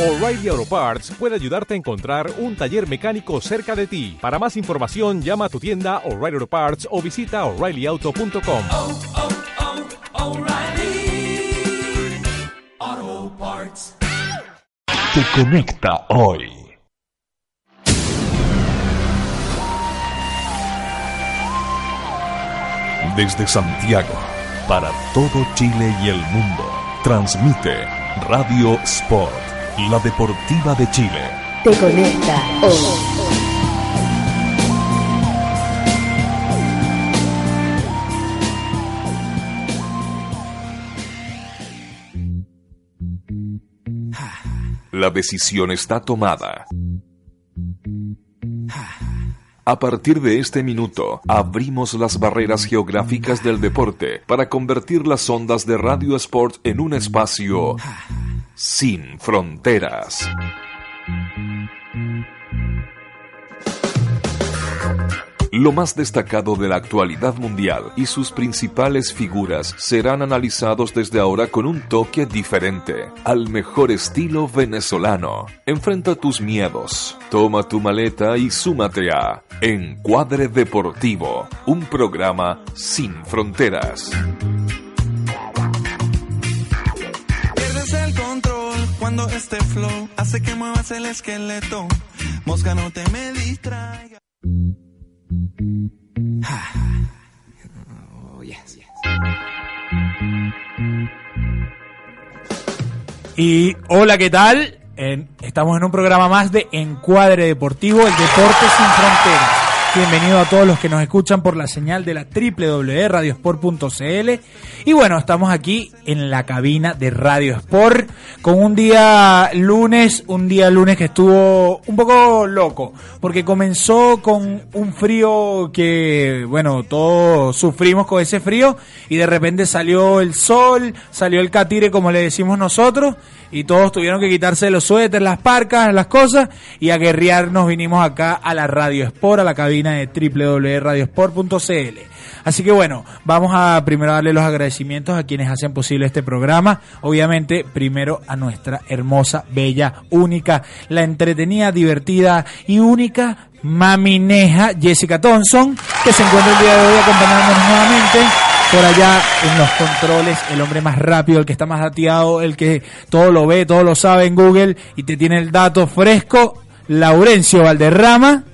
O'Reilly Auto Parts puede ayudarte a encontrar un taller mecánico cerca de ti. Para más información, llama a tu tienda O'Reilly Auto Parts o visita oreillyauto.com. oh, oh, Parts. Te conecta hoy. Desde Santiago, para todo Chile y el mundo, transmite Radio Sport, la deportiva de Chile. Te conecta hoy. La decisión está tomada. A partir de este minuto, abrimos las barreras geográficas del deporte para convertir las ondas de Radio Sport en un espacio sin fronteras. Lo más destacado de la actualidad mundial y sus principales figuras serán analizados desde ahora con un toque diferente, al mejor estilo venezolano. Enfrenta tus miedos, toma tu maleta y súmate a Encuadre Deportivo, un programa sin fronteras. Cuando este flow hace que muevas el esqueleto. Mosca, no te me distraiga. Y hola, ¿qué tal? En- estamos en un programa más de Encuadre Deportivo, el deporte sin fronteras. Bienvenido a todos los que nos escuchan por la señal de la www.radiosport.cl. Y bueno, estamos aquí en la cabina de Radio Sport con un día lunes, un día lunes que estuvo un poco loco, porque comenzó con un frío que, bueno, todos sufrimos con ese frío y de repente salió el sol, salió el catire como le decimos nosotros y todos tuvieron que quitarse los suéteres, las parcas, las cosas y a guerrearnos vinimos acá a la Radio Sport, a la cabina de www.radiosport.cl. Así que bueno, vamos a primero darle los agradecimientos a quienes hacen posible este programa. Obviamente, primero a nuestra hermosa, bella, única, la entretenida, divertida y única mamineja Jessica Thompson, que se encuentra el día de hoy acompañándonos nuevamente por allá en los controles, el hombre más rápido, el que está más dateado, el que todo lo ve, todo lo sabe en Google y te tiene el dato fresco, Laurencio Valderrama,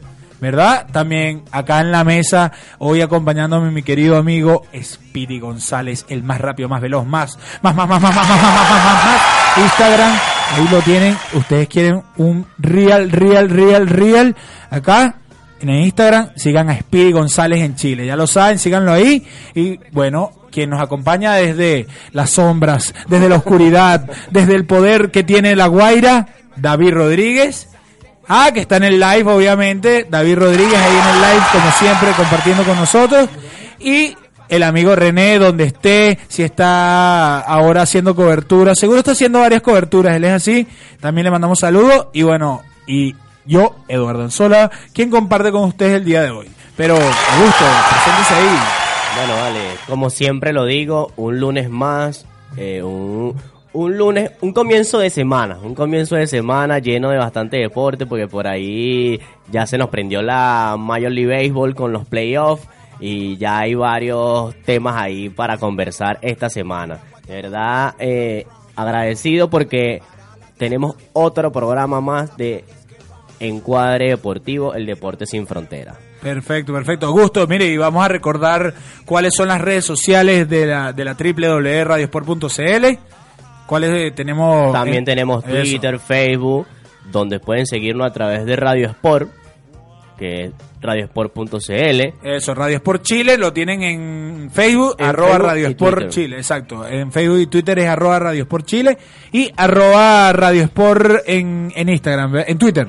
¿verdad? También acá en la mesa, hoy acompañándome mi querido amigo Speedy González, el más rápido, más veloz, más, más, más, más, más, más, más, más, más, más, más, más. Instagram, ahí lo tienen, ustedes quieren un real, real, real, real, acá en Instagram, sigan a Speedy González en Chile. Ya lo saben, síganlo ahí. Y bueno, quien nos acompaña desde las sombras, desde la oscuridad, desde el poder que tiene la Guaira, David Rodríguez. Ah, que está en el live, obviamente. David Rodríguez ahí en el live, como siempre, compartiendo con nosotros. Y el amigo René, donde esté, si está ahora haciendo cobertura. Seguro está haciendo varias coberturas, él es así. También le mandamos saludos. Y bueno, y yo, Eduardo Anzola, quien comparte con ustedes el día de hoy. Pero, Augusto, preséntese ahí. Bueno, vale, como siempre lo digo, un lunes más, eh, un, un lunes, un comienzo de semana, un comienzo de semana lleno de bastante deporte, porque por ahí ya se nos prendió la Major League Baseball con los playoffs y ya hay varios temas ahí para conversar esta semana. De verdad, eh, agradecido porque tenemos otro programa más de Encuadre Deportivo, el deporte sin frontera. Perfecto, perfecto. Augusto, mire, y vamos a recordar cuáles son las redes sociales de la, de la www.radiosport.cl. ¿Cuáles eh, tenemos? También eh, tenemos eso. Twitter, Facebook, donde pueden seguirnos a través de Radio Sport, que es radiosport.cl. Eso, Radio Sport Chile lo tienen en Facebook, En arroba Facebook Radio Sport. Chile, exacto. En Facebook y Twitter es arroba Radio Sport Chile y arroba Radio Sport en, en Instagram, en Twitter.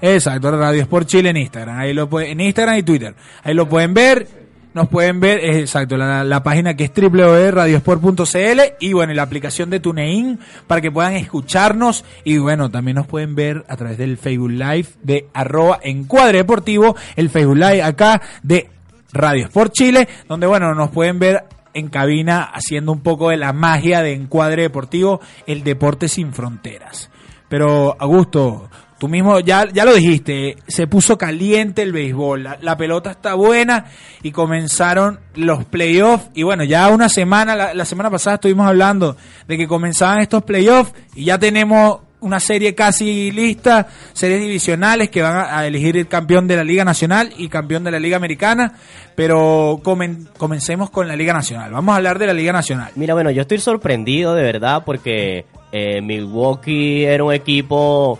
Exacto, Radio Sport Chile en Instagram. Ahí lo pueden, en Instagram y Twitter. Ahí lo pueden ver. Nos pueden ver, exacto, la, página que es www.radiosport.cl y bueno, la aplicación de TuneIn para que puedan escucharnos y bueno, también nos pueden ver a través del Facebook Live de arroba encuadre deportivo, el Facebook Live acá de Radio Sport Chile, donde bueno, nos pueden ver en cabina haciendo un poco de la magia de encuadre deportivo, el deporte sin fronteras. Pero, Augusto, tú mismo ya, ya lo dijiste, se puso caliente el béisbol, la, pelota está buena y comenzaron los playoffs. Y bueno, ya una semana, la, semana pasada estuvimos hablando de que comenzaban estos playoffs y ya tenemos una serie casi lista, series divisionales que van a, a elegir el campeón de la Liga Nacional y campeón de la Liga Americana, pero comen- comencemos con la Liga Nacional. Vamos a hablar de la Liga Nacional. Mira, bueno, yo estoy sorprendido de verdad porque eh, Milwaukee era un equipo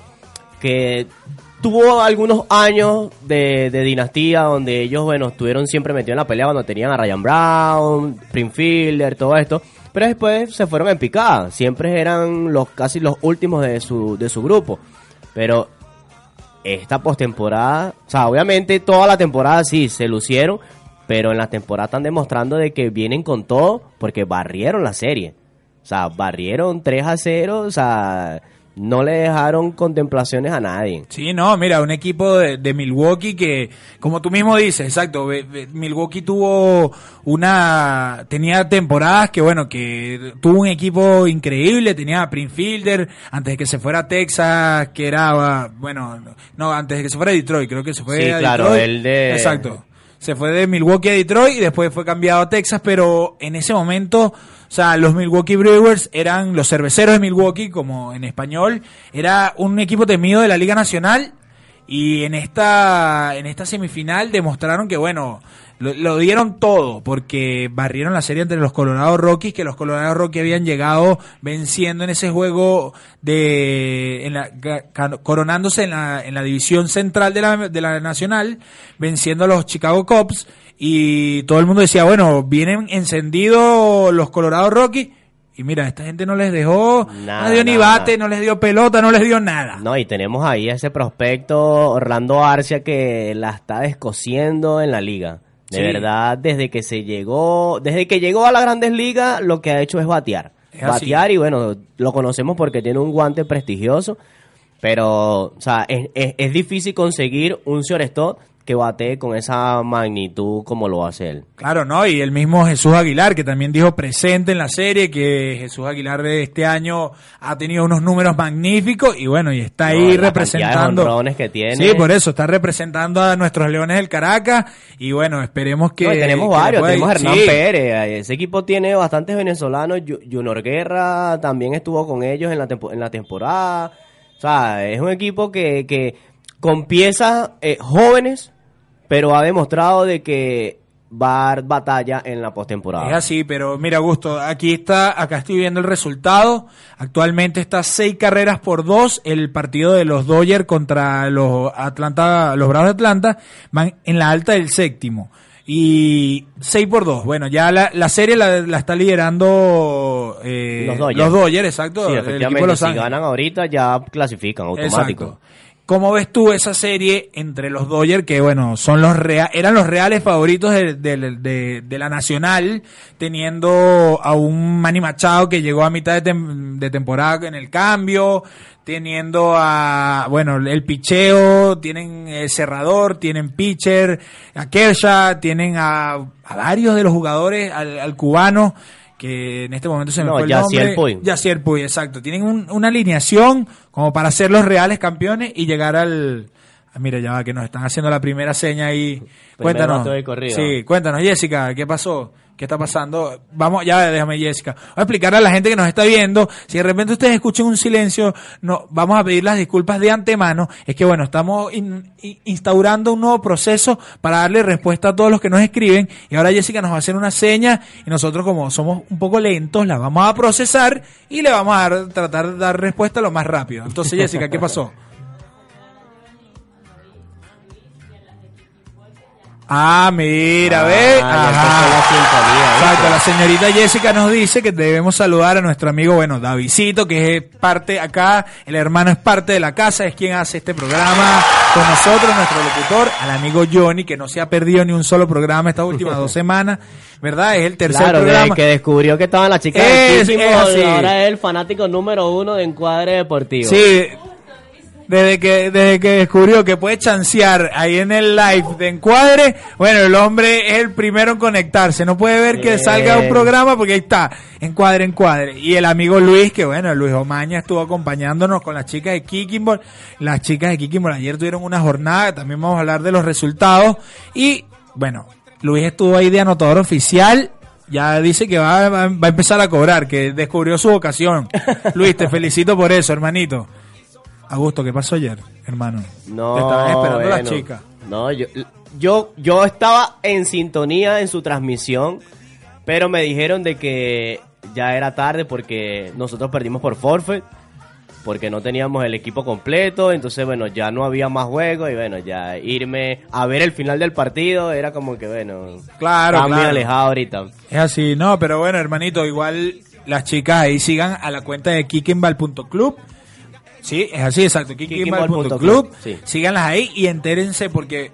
que tuvo algunos años de, dinastía donde ellos, bueno, estuvieron siempre metidos en la pelea cuando tenían a Ryan Brown, Prince Fielder, todo esto. Pero después se fueron en picada. Siempre eran los casi los últimos de su, de su grupo. Pero esta postemporada, o sea, obviamente toda la temporada sí se lucieron, pero en la temporada están demostrando de que vienen con todo porque barrieron la serie. O sea, barrieron 3 a 0, o sea, no le dejaron contemplaciones a nadie. Sí, no, mira, un equipo de, de Milwaukee que, como tú mismo dices, exacto, Milwaukee tuvo una, tenía temporadas que, bueno, que tuvo un equipo increíble, tenía a Prince Fielder, antes de que se fuera a Texas, que era, bueno, no, antes de que se fuera a Detroit, creo que se fue Sí, a claro, Detroit. el de- Exacto. Se fue de Milwaukee a Detroit y después fue cambiado a Texas, pero en ese momento, o sea, los Milwaukee Brewers eran los cerveceros de Milwaukee, como en español, era un equipo temido de la Liga Nacional y en esta en esta semifinal demostraron que bueno lo, dieron todo porque barrieron la serie entre los Colorado Rockies que los Colorado Rockies habían llegado venciendo en ese juego de en la, coronándose en la, en la división central de la, de la nacional venciendo a los Chicago Cubs y todo el mundo decía bueno vienen encendidos los Colorado Rockies y mira, esta gente no les dejó, no Nada, les dio ni nada. bate, no les dio pelota, no les dio nada. No, y tenemos ahí a ese prospecto Orlando Arcia que la está descosiendo en la liga. De Sí. verdad, desde que se llegó, desde que llegó a las grandes ligas, lo que ha hecho es batear. Es así. batear y bueno, lo conocemos porque tiene un guante prestigioso, pero, o sea, es, es- es difícil conseguir un shortstop que batee con esa magnitud como lo hace él. Claro, ¿no? Y el mismo Jesús Aguilar, que también dijo presente en la serie, que Jesús Aguilar de este año ha tenido unos números magníficos y bueno, y está No, ahí la de representando. jonrones que tiene. Sí, por eso, está representando a nuestros Leones del Caracas y bueno, esperemos que... No, tenemos que varios, tenemos a Hernán Sí. Pérez, ese equipo tiene bastantes venezolanos, Junior Guerra también estuvo con ellos en la, tempo- en la temporada, o sea, es un equipo que, que con piezas eh, jóvenes, pero ha demostrado de que va a dar batalla en la postemporada. Es así, pero mira, Augusto, aquí está, acá estoy viendo el resultado. Actualmente está seis carreras por dos. El partido de los Dodgers contra los Atlanta, los Bravos de Atlanta, van en la alta del séptimo. Y 6 por 2. Bueno, ya la, la serie la, la está liderando eh, Los Dodgers. los Dodgers, exacto. Sí, el equipo de efectivamente, Los si ganan ahorita ya clasifican automático. Exacto. ¿Cómo ves tú esa serie entre los Dodgers, que bueno, son los eran los reales favoritos de, de- la Nacional, teniendo a un Manny Machado que llegó a mitad de, tem- temporada en el cambio, teniendo a, bueno, el picheo, tienen el cerrador, tienen pitcher, a Kershaw, tienen a, a varios de los jugadores, al cubano, que en este momento se me No, fue el Yasiel nombre. Yasiel Puig, exacto. Tienen un- una alineación como para ser los reales campeones y llegar al... Ah, mira, ya va, que nos están haciendo la primera seña ahí. Cuéntanos. Sí, cuéntanos, Jessica, ¿qué pasó? ¿Qué está pasando? Vamos, ya déjame, Jessica. Voy a explicarle a la gente que nos está viendo. Si de repente ustedes escuchan un silencio, no, vamos a pedir las disculpas de antemano. Es que bueno, estamos in- in- instaurando un nuevo proceso para darle respuesta a todos los que nos escriben. Y ahora Jessica nos va a hacer una seña y nosotros como somos un poco lentos, la vamos a procesar y le vamos a dar- tratar de dar respuesta lo más rápido. Entonces, Jessica, ¿qué pasó? Ah, mira, ve. Ah, la ¿viste? Exacto, la señorita Jessica nos dice que debemos saludar a nuestro amigo, bueno, Davidito, que es parte acá, el hermano es parte de la casa, es quien hace este programa con nosotros, nuestro locutor, al amigo Johnny, que no se ha perdido ni un solo programa estas últimas dos semanas, ¿verdad? Es el tercer Claro, programa. que descubrió que estaban las chicas Es- del es ahora es el fanático número uno de Encuadre Deportivo. Sí, Desde que, desde que descubrió que puede chancear ahí en el live de encuadre, bueno, el hombre es el primero en conectarse. No puede ver que salga un programa porque ahí está, encuadre, encuadre. Y el amigo Luis, que bueno, Luis Omaña estuvo acompañándonos con las chicas de Kickingball. Las chicas de Kickingball ayer tuvieron una jornada, también vamos a hablar de los resultados. Y bueno, Luis estuvo ahí de anotador oficial. Ya dice que va- va a empezar a cobrar, que descubrió su vocación. Luis, te felicito por eso, hermanito. Augusto, ¿qué pasó ayer, hermano? No, Te estaban esperando las bueno. chicas. No, yo, yo, yo estaba en sintonía en su transmisión, pero me dijeron de que ya era tarde porque nosotros perdimos por forfeit, porque no teníamos el equipo completo, entonces bueno, ya no había más juego y bueno, ya irme a ver el final del partido era como que bueno, Claro, estaba muy alejado ahorita. Es así, no, pero bueno, hermanito, igual las chicas ahí sigan a la cuenta de kickenball.club. Sí, es así, exacto. Kickenball.club, sí. Síganlas ahí y entérense porque...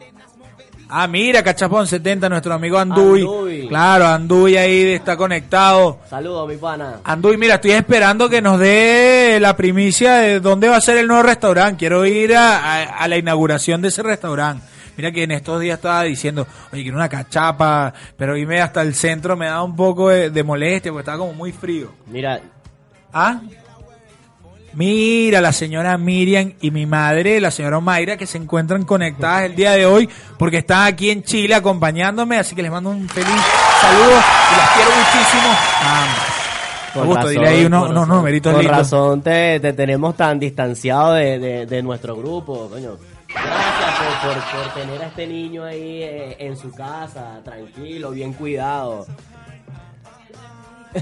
Ah, mira, Cachapón 70, nuestro amigo Anduy. Anduy. Claro, Anduy ahí está conectado. Saludos, mi pana. Anduy, mira, estoy esperando que nos dé la primicia de dónde va a ser el nuevo restaurante. Quiero ir a, a- a la inauguración de ese restaurante. Mira que en estos días estaba diciendo, oye, quiero una cachapa, pero irme hasta el centro me da un poco de, de molestia porque estaba como muy frío. Mira, ¿Ah? Mira, la señora Miriam y mi madre, la señora Mayra, que se encuentran conectadas el día de hoy porque están aquí en Chile acompañándome, así que les mando un feliz saludo y las quiero muchísimo a ambas. Con Augusto, razón, dile ahí unos, unos numeritos Con lindos. razón te, te tenemos tan distanciado de, de- de nuestro grupo, coño. Gracias por, por- por tener a este niño ahí eh, en su casa, tranquilo, bien cuidado.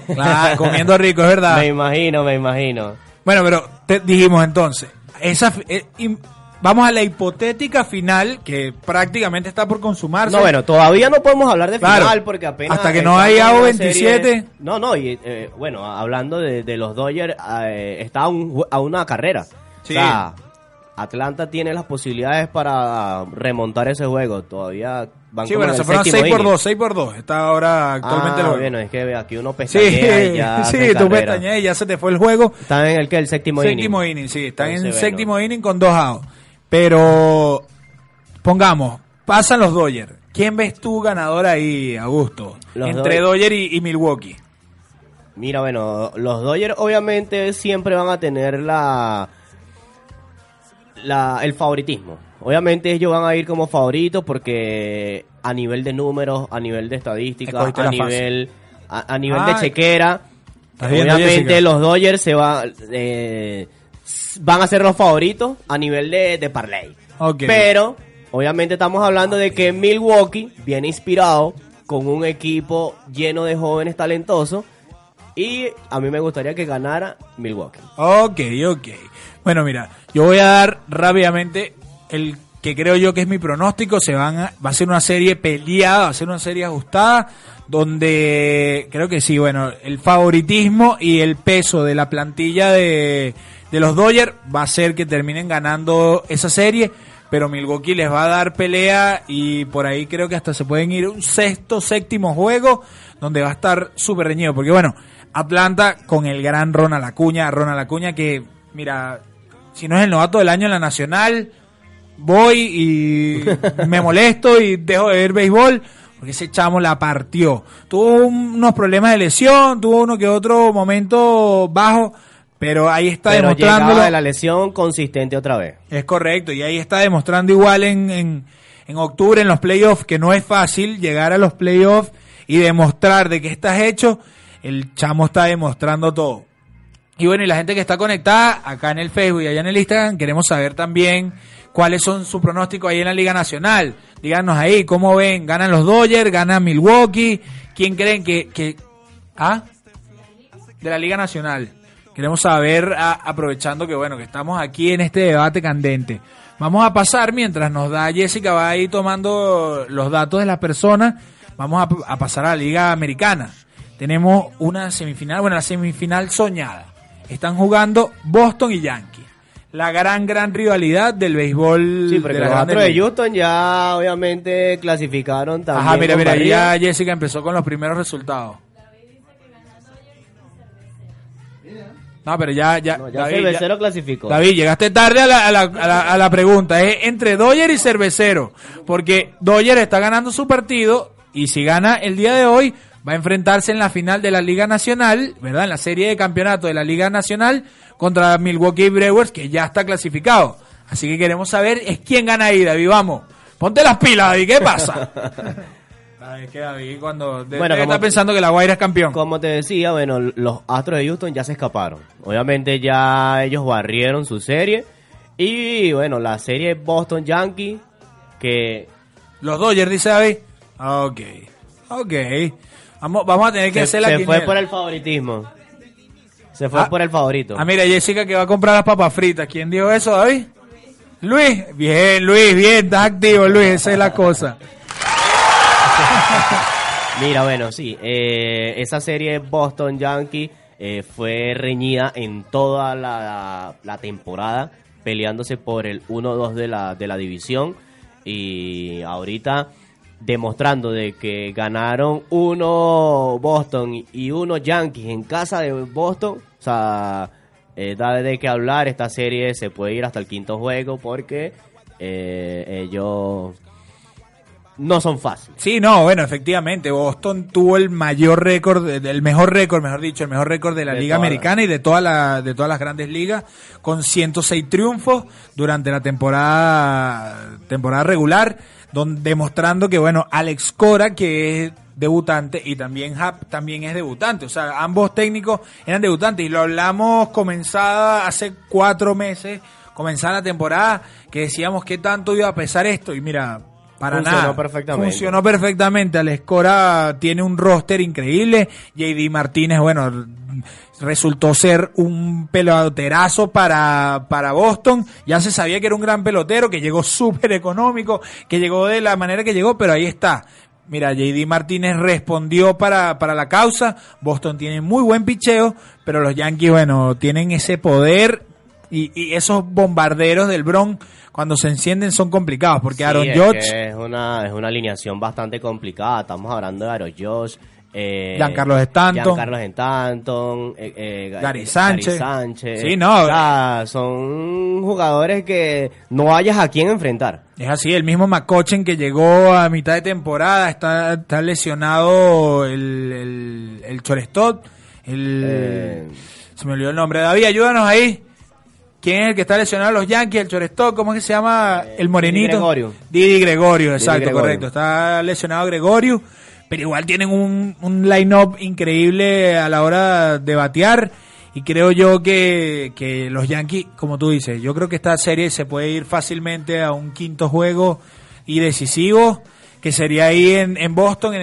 Claro, comiendo rico, es verdad. Me imagino, me imagino. Bueno, pero te dijimos entonces, esa eh, im- vamos a la hipotética final que prácticamente está por consumarse. No, bueno, todavía no podemos hablar de Claro. final porque apenas... Hasta que no haya en una O27. serie- No, no, y eh, bueno, hablando de, de los Dodgers, eh, está a, un a una carrera. Sí. O sea, Atlanta tiene las posibilidades para remontar ese juego. Todavía van sí, bueno, en se fueron séptimo 6 por inning. 2, 6 por 2. Está ahora actualmente Ah, bueno, es que aquí uno Sí, pestañea y ya sí, tú pestañeas y ya se te fue el juego. Están en el que el séptimo, Séptimo inning. inning, sí, están en séptimo bueno. inning con dos outs. Pero, pongamos, pasan los Dodgers. ¿Quién ves tú ganador ahí, Augusto? Los Entre Dodgers. Dodgers y, y Milwaukee. Mira, bueno, los Dodgers obviamente siempre van a tener la, la el favoritismo. Obviamente ellos van a ir como favoritos porque a nivel de números, a nivel de estadística, Escogiste a nivel a, a nivel de chequera, ¿estás viendo, obviamente los Dodgers se va, eh, van a ser los favoritos a nivel de, de parlay. Ok. Pero obviamente estamos hablando de que Milwaukee viene inspirado con un equipo lleno de jóvenes talentosos y a mí me gustaría que ganara Milwaukee. Ok, ok. Bueno, mira, yo voy a dar rápidamente el que creo yo que es mi pronóstico. Se van a, va a ser una serie peleada, va a ser una serie ajustada, donde creo que sí, bueno, el favoritismo y el peso de la plantilla de, de los Dodgers va a ser que terminen ganando esa serie. Pero Milwaukee les va a dar pelea y por ahí creo que hasta se pueden ir un sexto, séptimo juego donde va a estar súper reñido. Porque bueno, Atlanta con el gran Ronald Acuña, Ronald Acuña que, mira, si no es el novato del año en la nacional, voy y me molesto y dejo de ver béisbol porque ese chamo la partió. Tuvo unos problemas de lesión, tuvo uno que otro momento bajo, pero ahí está Pero llegaba de la lesión consistente otra vez. Es correcto, y ahí está demostrando igual en, en, en octubre en los playoffs que no es fácil llegar a los playoffs y demostrar de que estás hecho. El chamo está demostrando todo. Y bueno, y la gente que está conectada acá en el Facebook y allá en el Instagram, queremos saber también cuáles son sus pronósticos ahí en la Liga Nacional. Díganos ahí, ¿cómo ven? ¿Ganan los Dodgers? ¿Ganan Milwaukee? ¿Quién creen que... que ¿Ah? De la Liga Nacional. Queremos saber, aprovechando que bueno, que estamos aquí en este debate candente. Vamos a pasar, mientras nos da Jessica, va ahí tomando los datos de las personas, vamos a, a pasar a la Liga Americana. Tenemos una semifinal, bueno, la semifinal soñada. Están jugando Boston y Yankees. La gran, gran rivalidad del béisbol. Sí, porque de los Astros de. Houston ya obviamente clasificaron también. Ajá, mira, mira, ya Jessica empezó con los primeros resultados. No, pero ya, ya. No, ya David, Cervecero ya- clasificó. David, llegaste tarde a la, a la- a la- a la pregunta. Es entre Doyer y Cervecero. Porque Doyer está ganando su partido y si gana el día de hoy, va a enfrentarse en la final de la Liga Nacional, ¿verdad? En la serie de campeonato de la Liga Nacional contra Milwaukee Brewers, que ya está clasificado. Así que queremos saber es quién gana ahí, David. Vamos. Ponte las pilas, David. ¿Qué pasa? Es que David cuando de- Bueno, estar pensando que la Guaira es campeón. Como te decía, bueno, los Astros de Houston ya se escaparon. Obviamente ya ellos barrieron su serie. Y bueno, la serie Boston Yankees, que Los Dodgers, dice David. Ok. Ok. Vamos, vamos a tener que se, hacer la se fue por el favoritismo. Se fue Ah. por el favorito. Ah, mira, Jessica que va a comprar las papas fritas. ¿Quién dijo eso, David? Luis. Bien, Luis, bien. Estás activo, Luis. Esa es la cosa. Mira, bueno, sí, eh, esa serie Boston Yankee eh, fue reñida en toda la, la temporada, peleándose por el 1-2 de la, de la división y ahorita demostrando de que ganaron uno Boston y uno Yankees en casa de Boston, o sea, eh, da de qué hablar, esta serie se puede ir hasta el quinto juego porque eh, ellos no son fáciles. Sí, no, bueno, efectivamente. Boston tuvo el mayor récord, el mejor récord, mejor dicho, el mejor récord de la De Liga. Americana y de, toda la, de todas las grandes ligas, con 106 triunfos durante la temporada, temporada regular, don- demostrando que, bueno, Alex Cora, que es debutante, y también Hap también es debutante. O sea, ambos técnicos eran debutantes y lo hablamos comenzada hace cuatro meses, comenzada la temporada, que decíamos qué tanto iba a pesar esto. Y mira, para Funcionó nada. perfectamente. Funcionó perfectamente. Alex Cora tiene un roster increíble. JD Martínez, bueno, resultó ser un peloterazo para, para Boston. Ya se sabía que era un gran pelotero, que llegó súper económico, que llegó de la manera que llegó, pero ahí está. Mira, JD Martínez respondió para, para la causa. Boston tiene muy buen picheo, pero los Yankees, bueno, tienen ese poder y, y esos bombarderos del Bronx, cuando se encienden, son complicados, porque Sí, Aaron es Judge... que es una, es una alineación bastante complicada. Estamos hablando de Aaron Josh, eh, Giancarlo Stanton. Giancarlo Stanton, eh, eh, Gary eh, Sánchez. Sánchez. Sí, no. O sea, son jugadores que no hayas a quién enfrentar. Es así, el mismo McCochen que llegó a mitad de temporada, está, está lesionado el, el, el Chorestot, el... Eh. Se me olvidó el nombre. David, ayúdanos ahí. ¿Quién es el que está lesionado? Los Yankees, el Chorestot, ¿cómo es que se llama? el morenito. Didi Gregorio. Didi Gregorio, exacto, Gregorio. correcto. Está lesionado Gregorio, pero igual tienen un, un line-up increíble a la hora de batear. Y creo yo que, que los Yankees, como tú dices, yo creo que esta serie se puede ir fácilmente a un quinto juego y decisivo, que sería ahí en, en Boston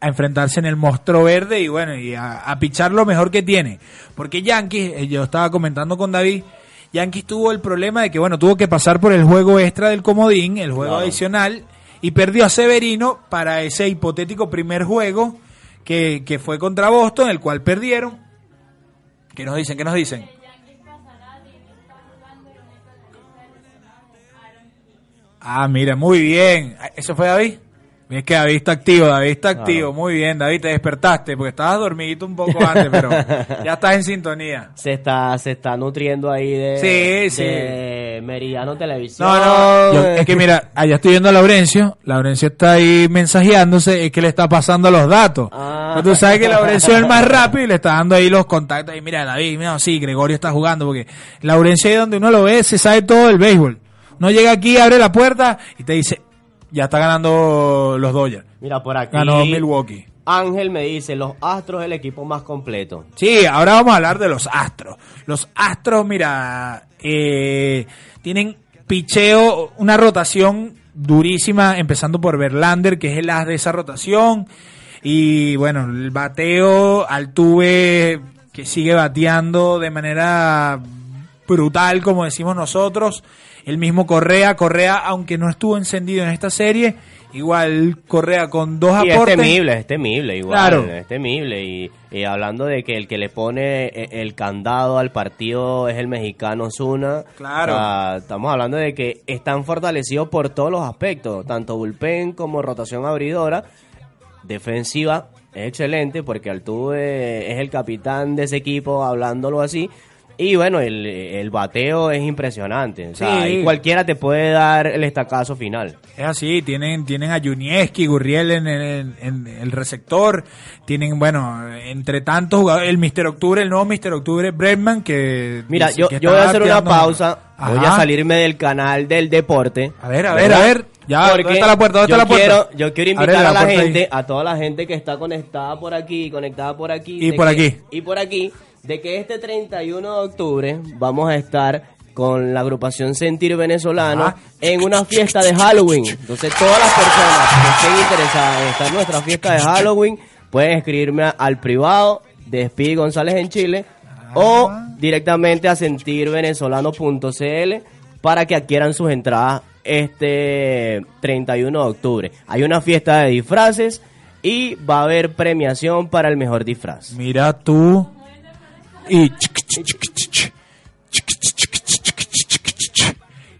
a enfrentarse en el monstruo verde y bueno, y a, a pichar lo mejor que tiene. Porque Yankees, eh, yo estaba comentando con David, Yankees tuvo el problema de que, bueno, tuvo que pasar por el juego extra del comodín, el juego Claro. adicional, y perdió a Severino para ese hipotético primer juego que, que fue contra Boston, el cual perdieron. ¿Qué nos dicen? ¿Qué nos dicen? Ah, mira, muy bien. ¿Eso fue David? Es que David está activo, David está activo. Muy bien, David, te despertaste porque estabas dormidito un poco antes, pero ya estás en sintonía. Se está, se está nutriendo ahí de, Sí, sí. de Meridiano Televisión. No, no, yo- es que mira, allá estoy viendo a Laurencio, Laurencio está ahí mensajeándose, es que le está pasando los datos. Ah. Pero tú sabes que Laurencio es el más rápido y le está dando ahí los contactos. Y mira, David, mira, sí, Gregorio está jugando, porque Laurencio ahí donde uno lo ve, se sabe todo del béisbol. Uno llega aquí, abre la puerta y te dice, ya está ganando los Dodgers. Mira, por aquí. Ganó Milwaukee. Ángel me dice, los Astros es el equipo más completo. Sí, ahora vamos a hablar de los Astros. Los Astros, mira, eh, tienen picheo, una rotación durísima, empezando por Verlander, que es el as de esa rotación. Y bueno, el bateo, Altuve, que sigue bateando de manera brutal, como decimos nosotros. El mismo Correa, Correa, aunque no estuvo encendido en esta serie, igual Correa con dos Y es aportes. temible, es temible igual, Claro. es temible. Y, y hablando de que el que le pone e- el candado al partido es el mexicano Zuna. Claro. o sea, estamos hablando de que están fortalecidos por todos los aspectos, tanto bullpen como rotación abridora. Defensiva es excelente porque Altuve es el capitán de ese equipo, hablándolo así. Y bueno, el, el bateo es impresionante. O sea, Sí. y cualquiera te puede dar el estacazo final. Es así, tienen, tienen a Junieski, Gurriel en, el- en el receptor, tienen, bueno, entre tantos jugadores, el Mister Octubre, el nuevo Mister Octubre, Bregman, que... Mira, dice yo, que yo voy a hacer una pausa. Voy a salirme del canal del deporte. A ver, a ver, ¿verdad? a ver. Ya, ¿dónde está la puerta? ¿Dónde yo está la puerta? Quiero, yo quiero invitar a la ahí. gente, a toda la gente que está conectada por aquí, conectada por aquí. Y por que- aquí. Y por aquí, de que este 31 de octubre vamos a estar con la agrupación Sentir Venezolano Ajá. en una fiesta de Halloween. Entonces, todas las personas que estén interesadas en estar en nuestra fiesta de Halloween pueden escribirme al privado de Speedy González en Chile o directamente a sentirvenezolano.cl para que adquieran sus entradas este 31 de octubre. Hay una fiesta de disfraces y va a haber premiación para el mejor disfraz. Mira tú. Y.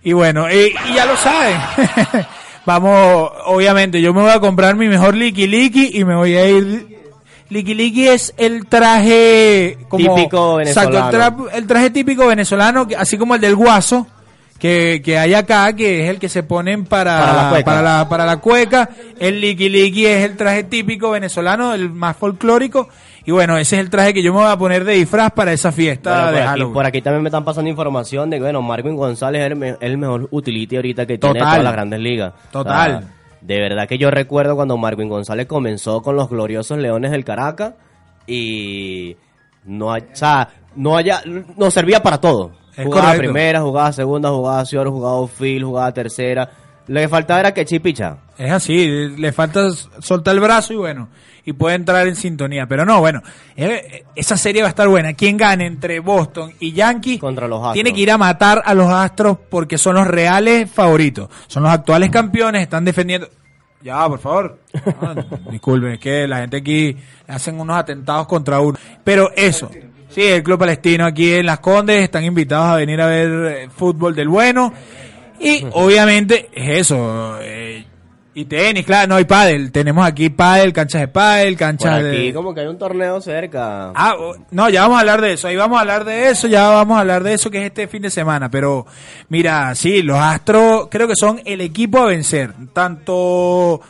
Y bueno, y, y ya lo saben. Vamos, obviamente, yo me voy a comprar mi mejor Liki Liki y me voy a ir. Liki Liki es el traje como, Típico el, venezolano. tra- el traje típico venezolano, así como el del guaso. Que, que hay acá, que es el que se ponen para, Para la cueca. para la, para la cueca. El Liki Liki es el traje típico venezolano, el más folclórico. Y bueno, ese es el traje que yo me voy a poner de disfraz para esa fiesta Bueno, de por, aquí, Halloween. por aquí también me están pasando información de que, bueno, Marvin González es el, me- el mejor utility ahorita que tiene todas las grandes ligas. Total. O sea, de verdad que yo recuerdo cuando Marvin González comenzó con los gloriosos Leones del Caracas y no, o sea, no haya, no servía para todo. Es jugaba correcto. primera, jugaba segunda, jugaba short, jugaba outfield, jugaba tercera. Lo que faltaba era que chipicha. Es así, le falta soltar el brazo y bueno, y puede entrar en sintonía. Pero no, bueno, eh, esa serie va a estar buena. Quien gane entre Boston y Yankees Contra los Astros. tiene que ir a matar a los Astros porque son los reales favoritos. Son los actuales campeones, están defendiendo. Ya, por favor. Ah, disculpen, es que la gente aquí hacen unos atentados contra uno. Pero eso, sí, el Club Palestino aquí en Las Condes están invitados a venir a ver eh, fútbol del bueno. Y obviamente es eso. eh, y tenis, claro, no hay pádel. Tenemos aquí pádel, canchas de pádel, Por canchas aquí de... como que hay un torneo cerca. Ah, no, ya vamos a hablar de eso. Ahí vamos a hablar de eso, ya vamos a hablar de eso que es este fin de semana. Pero mira, sí, los Astros creo que son el equipo a vencer. Tanto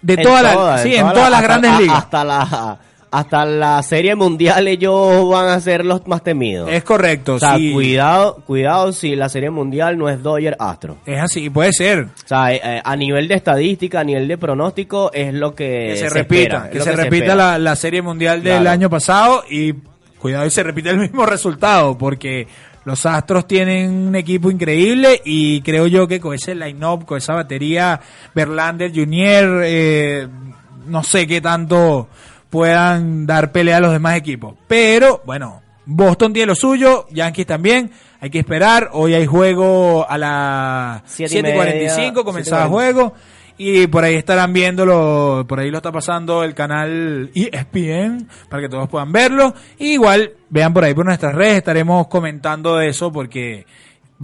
de todas las, todas, sí, en todas todas las hasta- grandes ligas. Hasta la, hasta la serie mundial ellos van a ser los más temidos. Es correcto, o sea, sí. cuidado, cuidado si la serie mundial no es Dodger Astro. Es así, puede ser. O sea, eh, eh, a nivel de estadística, a nivel de pronóstico, es lo que, que se, se repita, espera, que se repita la, la serie mundial del Claro. año pasado y cuidado y se repite el mismo resultado porque los Astros tienen un equipo increíble y creo yo que con ese line-up, con esa batería, Verlander Jr., eh, no sé qué tanto puedan dar pelea a los demás equipos. Pero, bueno, Boston tiene lo suyo, Yankees también, hay que esperar, hoy hay juego a las Siete y media, 7.45, comenzaba el 7:45. juego. Y por ahí estarán viéndolo, por ahí lo está pasando el canal ESPN para que todos puedan verlo. Y igual vean por ahí por nuestras redes, estaremos comentando de eso porque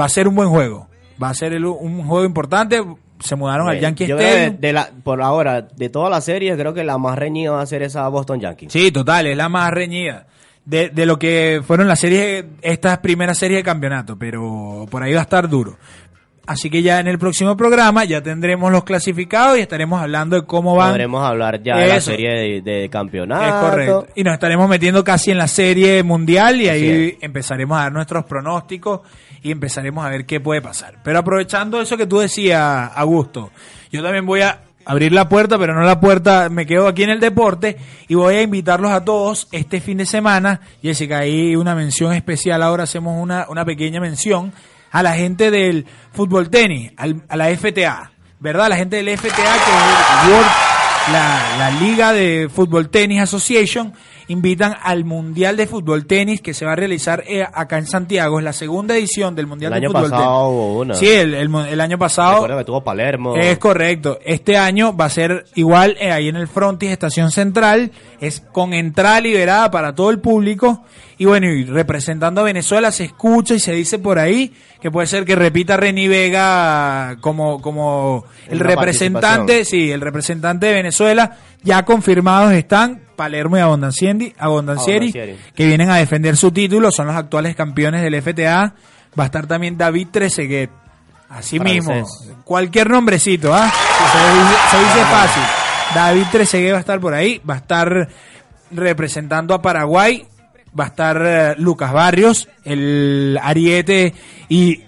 va a ser un buen juego. Va a ser el- un juego importante. Se mudaron al Eh, Yankee yo creo de la, por ahora, de todas las series, creo que la más reñida va a ser esa Boston Yankees. Sí, total, es la más reñida. De, de lo que fueron las series, estas primeras series de campeonato, pero por ahí va a estar duro. Así que ya en el próximo programa ya tendremos los clasificados y estaremos hablando de cómo van. Podremos hablar ya de la Eso. serie de, de campeonato. Es correcto. Y nos estaremos metiendo casi en la serie mundial y Así ahí empezaremos a dar nuestros pronósticos y empezaremos a ver qué puede pasar. Pero aprovechando eso que tú decías, Augusto, yo también voy a abrir la puerta, pero no la puerta, me quedo aquí en el deporte y voy a invitarlos a todos este fin de semana. Jessica, hay una mención especial, ahora hacemos una, una pequeña mención a la gente del fútbol tenis, al- a la FTA, ¿verdad? La gente del FTA, que es el World la, la Liga de Fútbol Tenis Association invitan al Mundial de Fútbol Tenis que se va a realizar eh, acá en Santiago. Es la segunda edición del Mundial El de año Fútbol pasado Tenis. hubo una. Sí, el, el el año pasado. Recuerdo que tuvo Palermo. Es correcto. Este año va a ser igual eh, ahí en el Frontis Estación Central. Es con entrada liberada para todo el público. Y bueno, y representando a Venezuela se escucha y se dice por ahí que puede ser que repita Reni Vega como, como el Una representante, sí, el representante de Venezuela. Ya confirmados están Palermo y Abondancieri, Abondancieri, Abondancieri. que vienen a defender su título, son los actuales campeones del FTA. Va a estar también David Trezeguet. Así Francés. mismo, cualquier nombrecito, ¿ah? Se, dice, se dice fácil. David Trezeguet va a estar por ahí, va a estar representando a Paraguay, va a estar eh, Lucas Barrios, el ariete y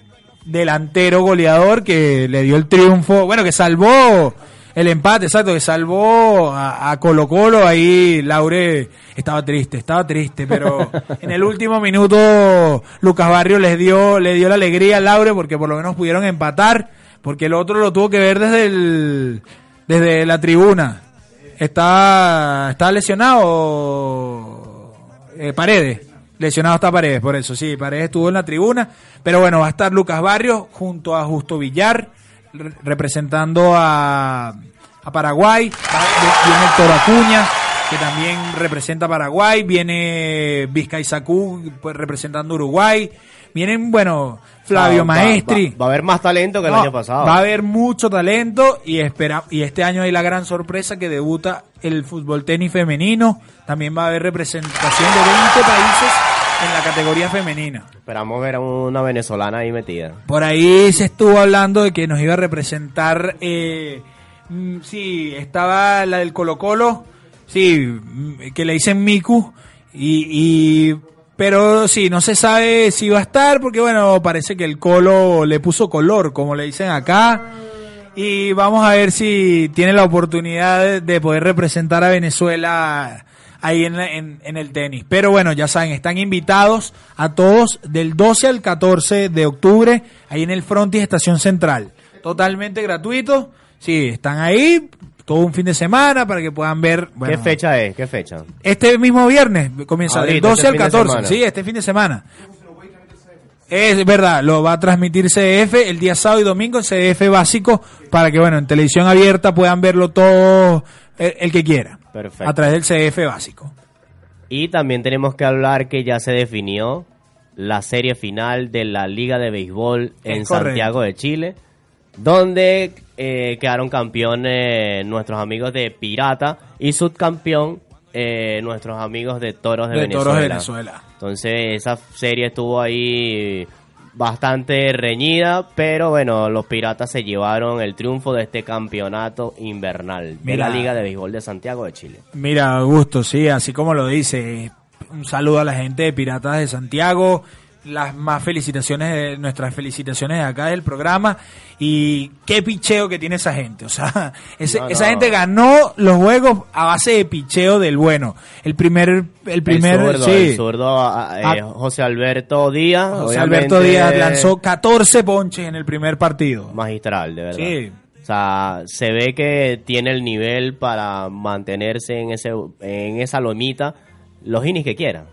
delantero goleador que le dio el triunfo, bueno, que salvó el empate, exacto, que salvó a, a Colo Colo, ahí Laure estaba triste, estaba triste, pero en el último minuto Lucas Barrios les dio, le dio la alegría a Laure porque por lo menos pudieron empatar, porque el otro lo tuvo que ver desde el, desde la tribuna. Está, está lesionado eh, Paredes. Lesionado está Paredes, por eso, sí, Paredes estuvo en la tribuna. Pero bueno, va a estar Lucas Barrios junto a Justo Villar, re- representando a, a Paraguay. Viene Toro Acuña, que también representa a Paraguay. Viene Vizcay pues, representando a Uruguay. Vienen, bueno, Flavio Maestri. Va, va a haber más talento que el No, año pasado. Va a haber mucho talento y espera y este año hay la gran sorpresa que debuta el fútbol tenis femenino. También va a haber representación de 20 países en la categoría femenina. Esperamos ver a una venezolana ahí metida. Por ahí se estuvo hablando de que nos iba a representar, eh, mm, sí, estaba la del Colo Colo, sí, mm, que le dicen Miku, y, y, pero sí, no se sabe si va a estar, porque bueno, parece que el Colo le puso color, como le dicen acá, y vamos a ver si tiene la oportunidad de, de poder representar a Venezuela ahí en, en, en el tenis. Pero bueno, ya saben, están invitados a todos del 12 al 14 de octubre, ahí en el Frontis Estación Central. Totalmente gratuito. Sí, están ahí todo un fin de semana para que puedan ver. bueno, ¿Qué fecha es? ¿Qué fecha? Este mismo viernes comienza del Ahorita, 12 este al fin de 14. semana. Sí, este fin de semana. Es verdad, lo va a transmitir CDF el día sábado y domingo en CDF básico para que, bueno, en televisión abierta puedan verlo todo el, el que quiera. Perfecto. A través del CDF básico. Y también tenemos que hablar que ya se definió la serie final de la Liga de Béisbol en correcto. Santiago de Chile, donde eh, quedaron campeones nuestros amigos de Pirata y subcampeón eh, nuestros amigos de Toros de, De Venezuela. Toros de Venezuela. Entonces esa serie estuvo ahí bastante reñida, pero bueno, los Piratas se llevaron el triunfo de este campeonato invernal de Mira. la Liga de Béisbol de Santiago de Chile. Mira, Augusto, sí, así como lo dice. Un saludo a la gente de Piratas de Santiago. Las más felicitaciones, de- nuestras felicitaciones de acá del programa. Y qué picheo que tiene esa gente. O sea, ese- No, esa gente ganó los juegos a base de picheo del bueno. El primer, el primer, el zurdo, sí. el zurdo, eh. José Alberto Díaz. José Alberto Díaz lanzó 14 ponches en el primer partido. magistral, de verdad. Sí. O sea, se ve que tiene el nivel para mantenerse en ese en esa lomita los innings que quiera.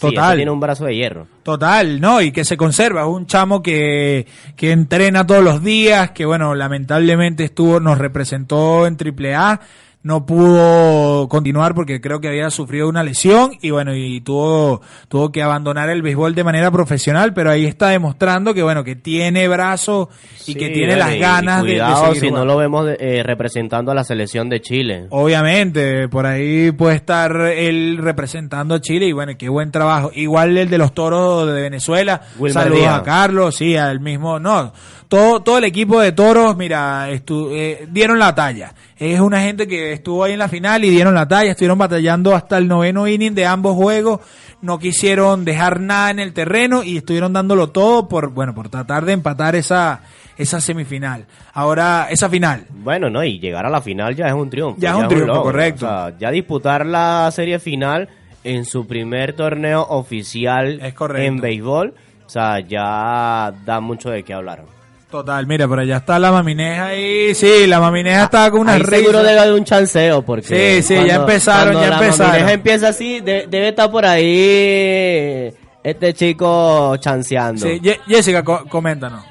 Total. tiene un brazo de hierro. Total, ¿no? Y que se conserva. Es un chamo que, que entrena todos los días, que bueno, lamentablemente estuvo, nos representó en AAA, no pudo continuar porque creo que había sufrido una lesión y bueno, y tuvo, tuvo que abandonar el béisbol de manera profesional, pero ahí está demostrando que bueno, que tiene brazo y que tiene las ganas de- de, Cuidado seguir si no lo vemos eh, representando a la selección de Chile. Obviamente, por ahí puede estar él representando a Chile y bueno, qué buen trabajo. Igual el de los toros de Venezuela. Wilmer Saludos Díaz. a Carlos, sí, al mismo, no, todo, todo el equipo de toros, mira, estu- eh, dieron la talla. Es una gente que estuvo ahí en la final y dieron la talla, estuvieron batallando hasta el noveno inning de ambos juegos, no quisieron dejar nada en el terreno y estuvieron dándolo todo por, bueno, por tratar de empatar esa, esa semifinal. Ahora, esa final. Bueno, no, y llegar a la final ya es un triunfo. Ya es un triunfo, correcto. O sea, ya disputar la serie final en su primer torneo oficial Es correcto. en béisbol, o sea, ya da mucho de qué hablar. Total, mira, por allá está la mamineja ahí. Sí, la mamineja estaba con una Ahí seguro debe haber un chanceo porque Sí, sí, ya empezaron, ya la empezaron. mamineja empieza así, de- debe estar por ahí este chico chanceando. Sí, Ye- Jessica, co- coméntanos.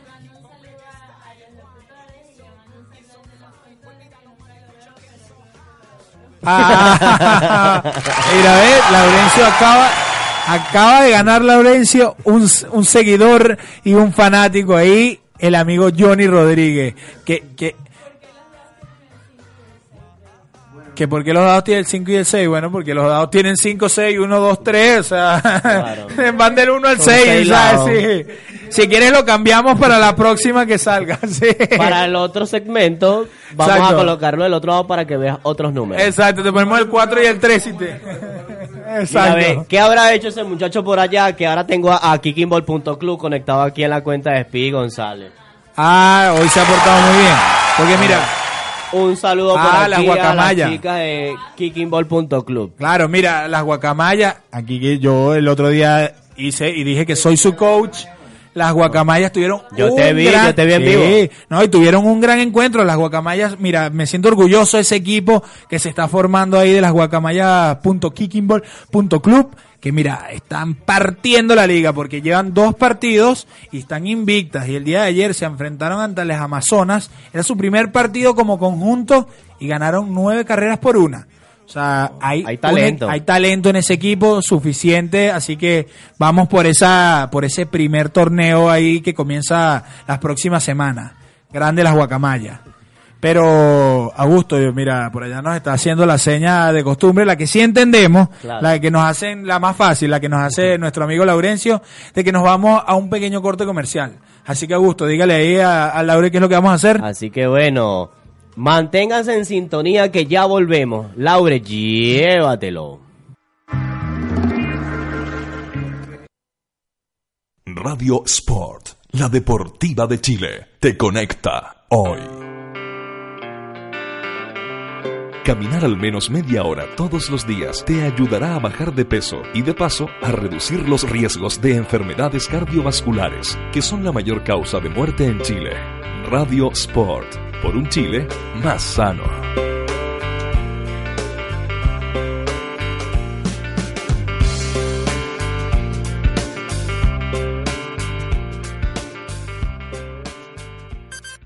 Ah, mira, ve, Laurencio acaba Acaba de ganar Laurencio un, un seguidor y un fanático ahí, el amigo Johnny Rodríguez. Que, que, que porque los dados tienen el 5 y el 6, bueno, porque los dados tienen 5, 6, 1, 2, 3, o sea, Claro. van del 1 al Son 6, seis ¿sabes? Sí. Si quieres lo cambiamos para la próxima que salga, sí. Para el otro segmento, vamos Exacto. a colocarlo del otro lado para que veas otros números. Exacto, te ponemos el 4 y el 3 y te... Exacto. ¿Qué habrá hecho ese muchacho por allá? Que ahora tengo a, a conectado aquí en la cuenta de Speedy González. Ah, hoy se ha portado muy bien. Porque mira, Un saludo Ah, aquí las a guacamayas. las chicas de Kickingball.club. Claro, mira, las guacamayas, aquí que yo el otro día hice y dije que soy su coach. Las guacamayas tuvieron Yo un te vi, gran- yo te vi en Sí, vivo. No, y tuvieron un gran encuentro. Las guacamayas, mira, me siento orgulloso de ese equipo que se está formando ahí de las guacamayas.kickingball.club. Que mira, están partiendo la liga porque llevan dos partidos y están invictas. Y el día de ayer se enfrentaron ante las Amazonas. Era su primer partido como conjunto y ganaron nueve carreras por una. O sea, hay, Hay talento. un- hay talento en ese equipo suficiente, así que vamos por esa, por ese primer torneo ahí que comienza las próximas semanas. Grande las guacamayas. Pero, Augusto, yo- mira, por allá nos está haciendo la seña de costumbre, la que sí entendemos, Claro. la que nos hacen, la más fácil, la que nos hace nuestro amigo Laurencio, de que nos vamos a un pequeño corte comercial. Así que, Augusto, dígale ahí a, a Laure qué es lo que vamos a hacer. Así que bueno, manténganse en sintonía que ya volvemos. Laure, llévatelo. Radio Sport, la deportiva de Chile, te conecta hoy. Caminar al menos media hora todos los días te ayudará a bajar de peso y de paso a reducir los riesgos de enfermedades cardiovasculares, que son la mayor causa de muerte en Chile. Radio Sport, por un Chile más sano.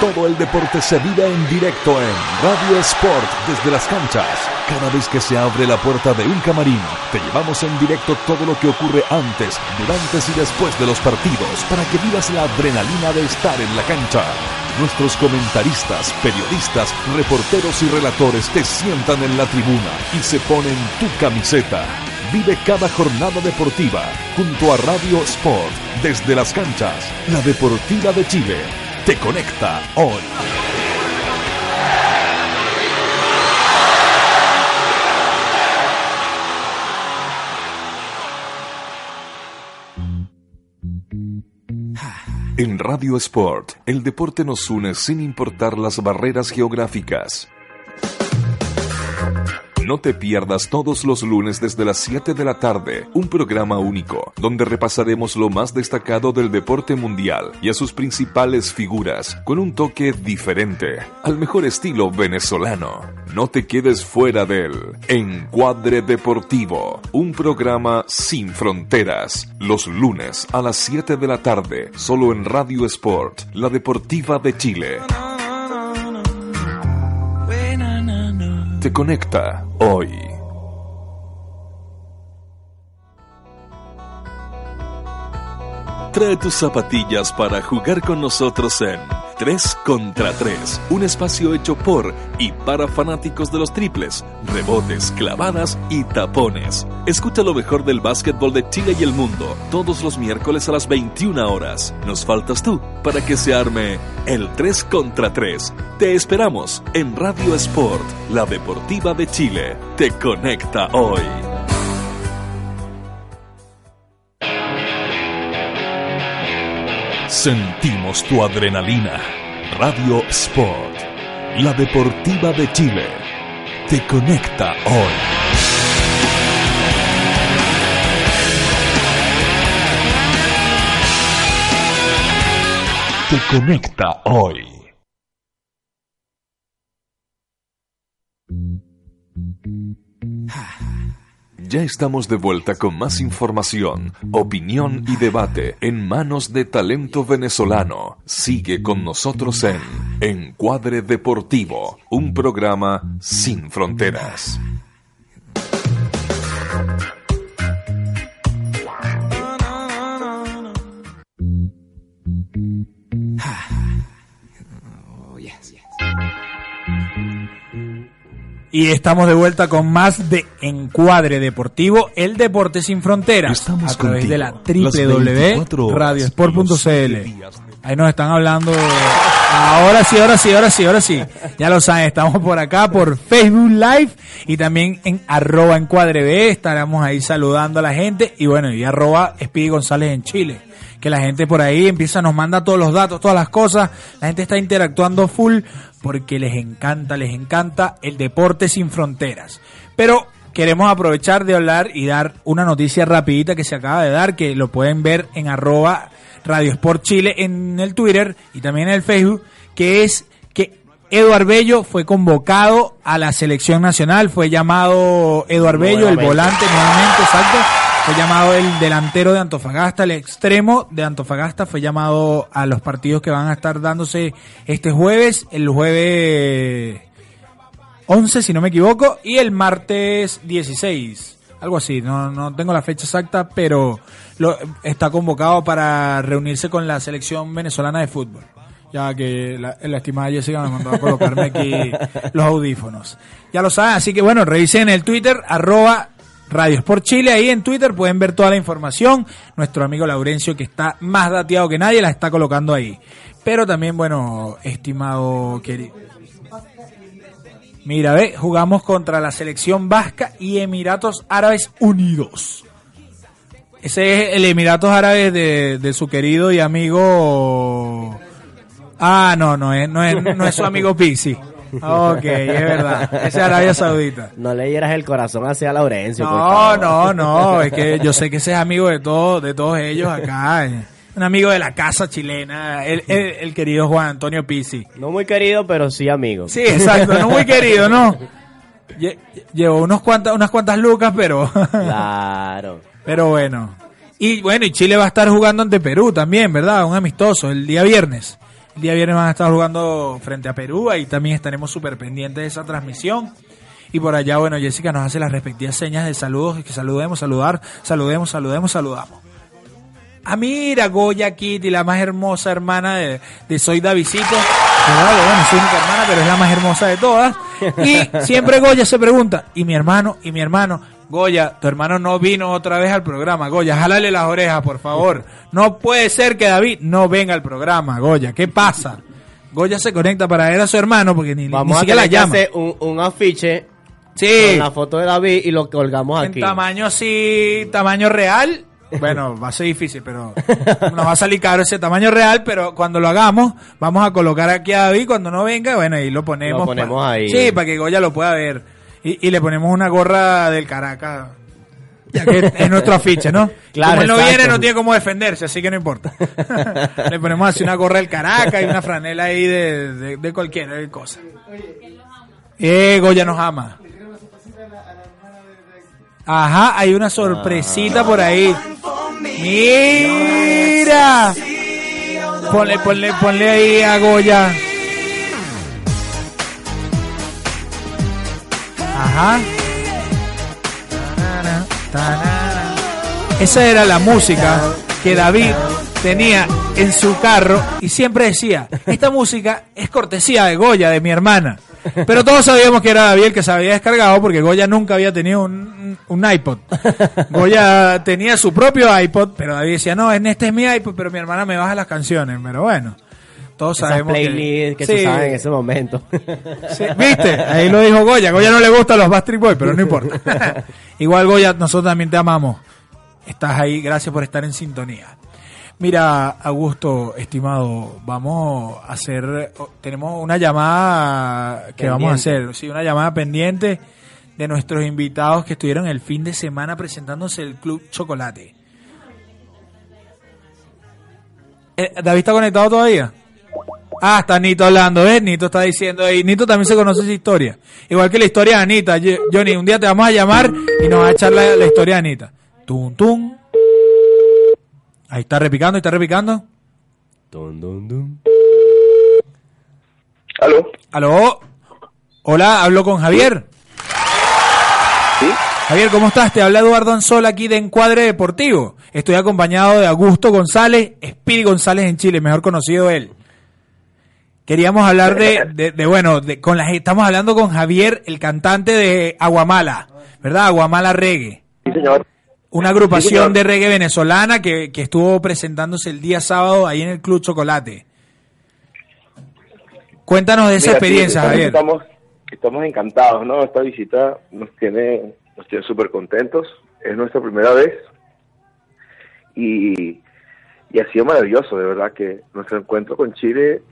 Todo el deporte se vive en directo en Radio Sport desde las canchas. Cada vez que se abre la puerta de un camarín, te llevamos en directo todo lo que ocurre antes, durante y después de los partidos para que vivas la adrenalina de estar en la cancha. Nuestros comentaristas, periodistas, reporteros y relatores te sientan en la tribuna y se ponen tu camiseta. Vive cada jornada deportiva junto a Radio Sport desde las canchas. La Deportiva de Chile te conecta hoy. En Radio Sport, el deporte nos une sin importar las barreras geográficas. No te pierdas todos los lunes desde las 7 de la tarde, un programa único, donde repasaremos lo más destacado del deporte mundial y a sus principales figuras, con un toque diferente, al mejor estilo venezolano. No te quedes fuera del Encuadre Deportivo, un programa sin fronteras, los lunes a las 7 de la tarde, solo en Radio Sport, la deportiva de Chile. Te conecta hoy. Trae tus zapatillas para jugar con nosotros en 3 contra 3, un espacio hecho por y para fanáticos de los triples, rebotes, clavadas y tapones. Escucha lo mejor del básquetbol de Chile y el mundo todos los miércoles a las 21 horas. Nos faltas tú para que se arme el 3 contra 3. Te esperamos en Radio Sport, la deportiva de Chile. Te conecta hoy. Sentimos tu adrenalina. Radio Sport, la deportiva de Chile, te conecta hoy. Te conecta hoy. Ya estamos de vuelta con más información, opinión y debate en manos de talento venezolano. Sigue con nosotros en Encuadre Deportivo, un programa sin fronteras. Y estamos de vuelta con más de Encuadre Deportivo, el deporte sin fronteras, Estamos a través de la contigo, las 24 horas, www.radiosport.cl. Ahí nos están hablando. Ahora sí, ahora sí, ahora sí, ahora sí. Ya lo saben, estamos por acá por Facebook Live y también en arroba encuadre B. Estaremos ahí saludando a la gente y bueno, y arroba Speedy González en Chile. Que la gente por ahí empieza, nos manda todos los datos, todas las cosas. La gente está interactuando full porque les encanta, les encanta el deporte sin fronteras. Pero queremos aprovechar de hablar y dar una noticia rapidita que se acaba de dar, que lo pueden ver en arroba Radio Sport Chile en el Twitter y también en el Facebook, que es que Eduard Bello fue convocado a la selección nacional, fue llamado Eduard Bello, el volante nuevamente, exacto, fue llamado el delantero de Antofagasta, el extremo de Antofagasta, fue llamado a los partidos que van a estar dándose este jueves, el jueves 11, si no me equivoco, y el martes 16. Algo así, no, no tengo la fecha exacta, pero lo, está convocado para reunirse con la selección venezolana de fútbol. Ya que la, la estimada Jessica me mandó a colocarme aquí los audífonos. Ya lo saben, así que bueno, revisen el Twitter, arroba Radio Sport Chile, ahí en Twitter pueden ver toda la información. Nuestro amigo Laurencio, que está más dateado que nadie, la está colocando ahí. Pero también, bueno, estimado querido. Mira, ve, jugamos contra la selección vasca y Emiratos Árabes Unidos. Ese es el Emiratos Árabes de, de su querido y amigo. Ah, no, no es, no es, no es su amigo Pixi. Ok, es verdad. Ese es Arabia Saudita. No le dieras el corazón hacia Laurencio. No, no, no, es que yo sé que ese es amigo de todos, de todos ellos acá. eh. Un amigo de la casa chilena, el, el, el querido Juan Antonio Pizzi. No muy querido, pero sí amigo. Sí, exacto, no muy querido, ¿no? Lle- Llevó unos cuantas, unas cuantas lucas, pero, Claro. pero bueno. Y bueno, y Chile va a estar jugando ante Perú también, ¿verdad? Un amistoso, el día viernes. El día viernes van a estar jugando frente a Perú, ahí también estaremos súper pendientes de esa transmisión. Y por allá, bueno, Jessica nos hace las respectivas señas de saludos, que saludemos, saludar, saludemos, saludemos, saludamos. Ah, mira, Goya Kitty, la más hermosa hermana de, de Soy Davidito. ¿Verdad? Bueno, su única hermana, pero es la más hermosa de todas. Y siempre Goya se pregunta, ¿y mi hermano? ¿Y mi hermano? Goya, tu hermano no vino otra vez al programa. Goya, jálale las orejas, por favor. No puede ser que David no venga al programa, Goya. ¿Qué pasa? Goya se conecta para ver a su hermano porque ni, ni Vamos a siquiera la llama. hacer un, un afiche Sí, con la foto de David y lo colgamos en aquí. tamaño así, tamaño real. Bueno, va a ser difícil, pero nos va a salir caro ese tamaño real, pero cuando lo hagamos, vamos a colocar aquí a David cuando no venga, bueno, ahí lo ponemos. Lo ponemos pa- ahí. Sí, para que Goya lo pueda ver. Y, y le ponemos una gorra del Caracas. Ya que es nuestro afiche, ¿no? Claro, Como él no exacto. viene, no tiene cómo defenderse, así que no importa. le ponemos así una gorra del Caracas y una franela ahí de, de, de cualquier cosa. Eh, Goya nos ama. Ajá, hay una sorpresita por ahí. Mira. Ponle, ponle, ponle ahí a Goya. Ajá. Esa era la música que David tenía en su carro y siempre decía, esta música es cortesía de Goya, de mi hermana. Pero todos sabíamos que era David el que se había descargado porque Goya nunca había tenido un, un iPod. Goya tenía su propio iPod, pero David decía, no, en este es mi iPod, pero mi hermana me baja las canciones. Pero bueno, todos Esas sabemos que... playlists que, Sí, se usaban en ese momento. Sí, ¿Viste? Ahí lo dijo Goya. Goya no le gustan los Backstreet Boys, pero no importa. Igual, Goya, nosotros también te amamos. Estás ahí, gracias por estar en sintonía. Mira, Augusto, estimado, vamos a hacer, oh, tenemos una llamada que vamos a hacer, sí, una llamada pendiente de nuestros invitados que estuvieron el fin de semana presentándose el Club Chocolate. Eh, ¿David está conectado todavía? Ah, está Nito hablando, ¿ves? Nito está diciendo ahí. Nito también se conoce esa historia. Igual que la historia de Anita. Johnny, un día te vamos a llamar y nos va a echar la, la historia de Anita. Tum, tum. Ahí está repicando, ahí está repicando. Dun, dun, dun. ¿Aló? Aló. Hola, hablo con Javier. ¿Sí? Javier, ¿cómo estás? Te habla Eduardo Anzola aquí de Encuadre Deportivo. Estoy acompañado de Augusto González, Spiri González en Chile, mejor conocido él. Queríamos hablar de, de, de, bueno, de, con la, estamos hablando con Javier, el cantante de Aguamala, ¿verdad? Aguamala Reggae. Sí, señor. Una Sí, agrupación señor. de reggae venezolana que, que estuvo presentándose el día sábado ahí en el Club Chocolate. Cuéntanos de esa Mira, experiencia, Javier. Estamos, estamos encantados, ¿no? Esta visita nos tiene, nos tiene súper contentos. Es nuestra primera vez. Y, y ha sido maravilloso, de verdad, que nuestro encuentro con Chile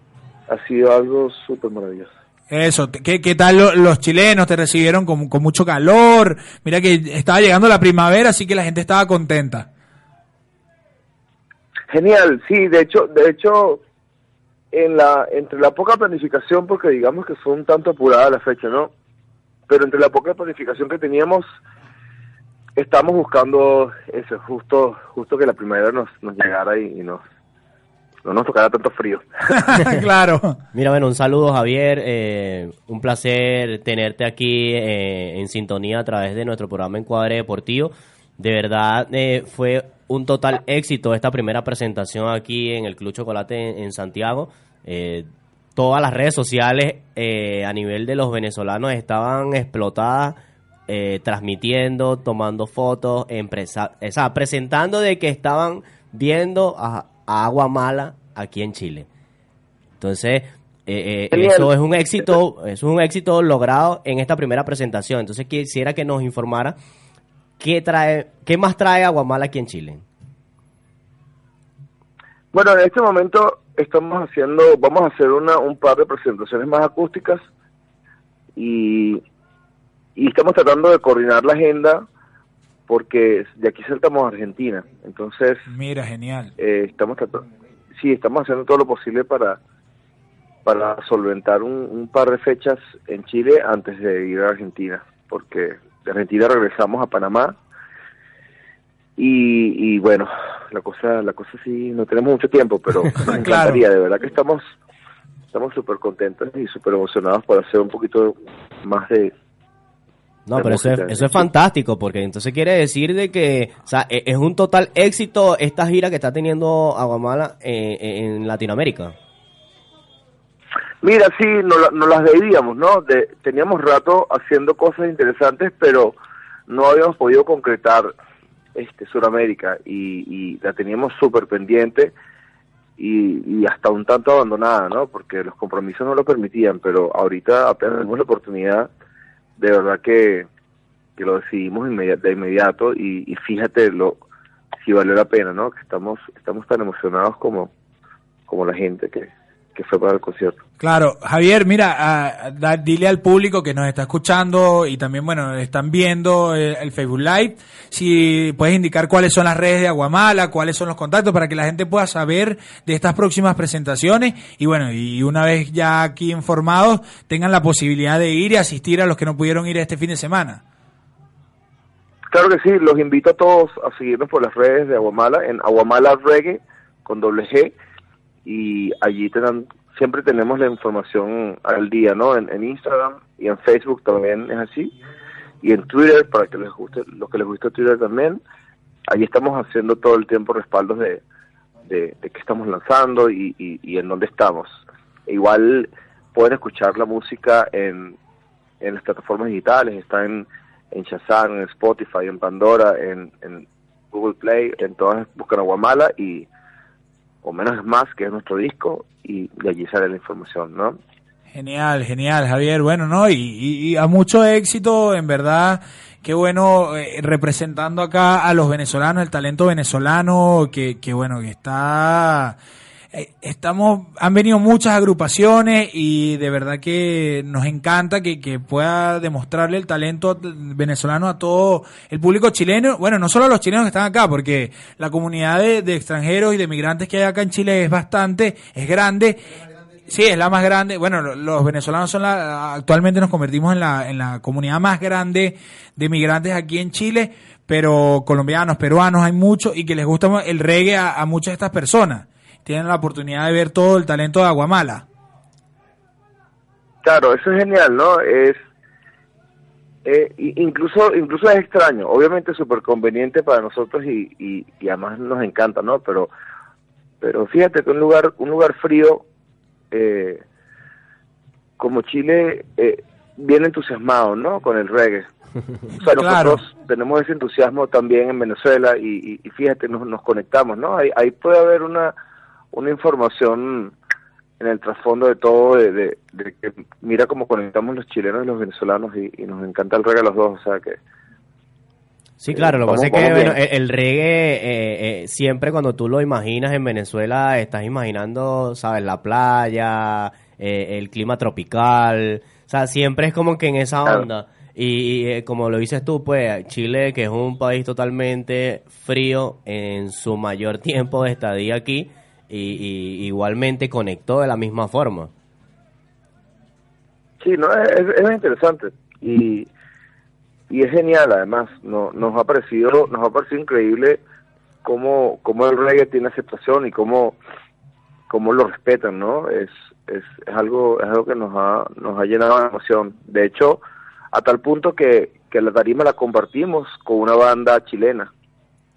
ha sido algo súper maravilloso. Eso, ¿qué, qué tal lo- los chilenos? ¿Te recibieron con, con mucho calor? Mira que estaba llegando la primavera, así que la gente estaba contenta. Genial, sí, de hecho, de hecho, en la, entre la poca planificación, porque digamos que fue un tanto apurada la fecha, ¿no? Pero entre la poca planificación que teníamos, estamos buscando eso, justo, justo que la primavera nos, nos llegara y, y nos, no nos tocara tanto frío. claro. Mira, bueno, un saludo Javier, eh, un placer tenerte aquí eh, en sintonía a través de nuestro programa Encuadre Deportivo. De verdad eh, fue un total éxito esta primera presentación aquí en el Club Chocolate en, en Santiago. Eh, todas las redes sociales eh, a nivel de los venezolanos estaban explotadas, eh, transmitiendo, tomando fotos, empresa, o sea, presentando de que estaban viendo a, a Agua Mala aquí en Chile. Entonces, eh, eh, eso es un éxito, es un éxito logrado en esta primera presentación. Entonces quisiera que nos informara qué trae, qué más trae Aguamala aquí en Chile. Bueno, en este momento estamos haciendo, vamos a hacer una, un par de presentaciones más acústicas y, y estamos tratando de coordinar la agenda porque de aquí saltamos a Argentina. Entonces, Mira, genial. eh, estamos tratando, sí, estamos haciendo todo lo posible para para solventar un, un par de fechas en Chile antes de ir a Argentina, porque de Argentina regresamos a Panamá y, y bueno, la cosa la cosa sí, no tenemos mucho tiempo, pero nos Claro. encantaría, de verdad que estamos estamos súper contentos y súper emocionados por hacer un poquito más de No, pero eso es, eso es fantástico, porque entonces quiere decir de que o sea, e- es un total éxito esta gira que está teniendo Aguamala eh, en Latinoamérica. Mira, sí, no, la- no las veíamos, ¿no? De- teníamos rato haciendo cosas interesantes, pero no habíamos podido concretar este Sudamérica y, y la teníamos súper pendiente y, y hasta un tanto abandonada, ¿no? Porque los compromisos no lo permitían, pero ahorita apenas tenemos la oportunidad, de verdad que, que lo decidimos de inmediato y, y fíjate lo si valió la pena, ¿no? Que estamos estamos tan emocionados como como la gente que, que fue para el concierto. Claro, Javier, mira, ah, da- dile al público que nos está escuchando y también, bueno, están viendo el, el Facebook Live, si puedes indicar cuáles son las redes de Aguamala, cuáles son los contactos para que la gente pueda saber de estas próximas presentaciones y bueno, y una vez ya aquí informados, tengan la posibilidad de ir y asistir a los que no pudieron ir este fin de semana. Claro que sí, los invito a todos a seguirnos por las redes de Aguamala, en Aguamala Reggae, con doble G, y allí tengan, siempre tenemos la información al día, ¿no? En, Instagram y en Facebook también es así, y en Twitter, para que les guste, los que les guste Twitter también, allí estamos haciendo todo el tiempo respaldos de, de, de qué estamos lanzando y, y, en dónde estamos. Igual pueden escuchar la música en, en las plataformas digitales, está en, en Shazam, en Spotify, en Pandora, en, Google Play, en todas buscan Aguamala y o menos es más que es nuestro disco y de allí sale la información, ¿no? Genial, genial, Javier. Bueno, ¿no? Y, y- y a mucho éxito, en verdad. Qué bueno eh, representando acá a los venezolanos, el talento venezolano, que, que bueno, que está... eh, Estamos, han venido muchas agrupaciones y de verdad que nos encanta que, que pueda demostrarle el talento venezolano a todo el público chileno. Bueno, no solo a los chilenos que están acá, porque la comunidad de, de extranjeros y de migrantes que hay acá en Chile es bastante, es grande. Sí, es la más grande. Bueno, lo- los venezolanos son la, actualmente nos convertimos en la, en la comunidad más grande de migrantes aquí en Chile, pero colombianos, peruanos hay muchos y que les gusta el reggae a muchas de estas personas. Tienen la oportunidad de ver todo el talento de Aguamala. Claro, eso es genial, ¿no? Es eh, incluso incluso es extraño, obviamente súper conveniente para nosotros y, y, y además nos encanta, ¿no? Pero pero fíjate que un lugar un lugar frío eh, como Chile eh, bien entusiasmado, ¿no? Con el reggae. O sea, Claro. nosotros tenemos ese entusiasmo también en Venezuela y, y- y fíjate, nos, nos conectamos, ¿no? Ahí, ahí puede haber una, una información en el trasfondo de todo, de, de- de que mira cómo conectamos los chilenos y los venezolanos y, y nos encanta el reggae a los dos, o sea que... Sí, claro, lo que pasa es que bueno, el, reggae, eh, eh, siempre cuando tú lo imaginas en Venezuela, estás imaginando, ¿sabes? La playa, eh, el clima tropical, o sea, siempre es como que en esa Claro. onda. Y, y, eh, como lo dices tú, pues Chile, que es un país totalmente frío en su mayor tiempo de estadía aquí, y, y igualmente conectó de la misma forma. Sí, no, es, es interesante y, y es genial además, no, nos ha parecido nos ha parecido increíble cómo, cómo el reggae tiene aceptación y cómo, cómo lo respetan, ¿no? Es, es, es algo es algo que nos ha, nos ha llenado de emoción. De hecho, a tal punto que, que la tarima la compartimos con una banda chilena,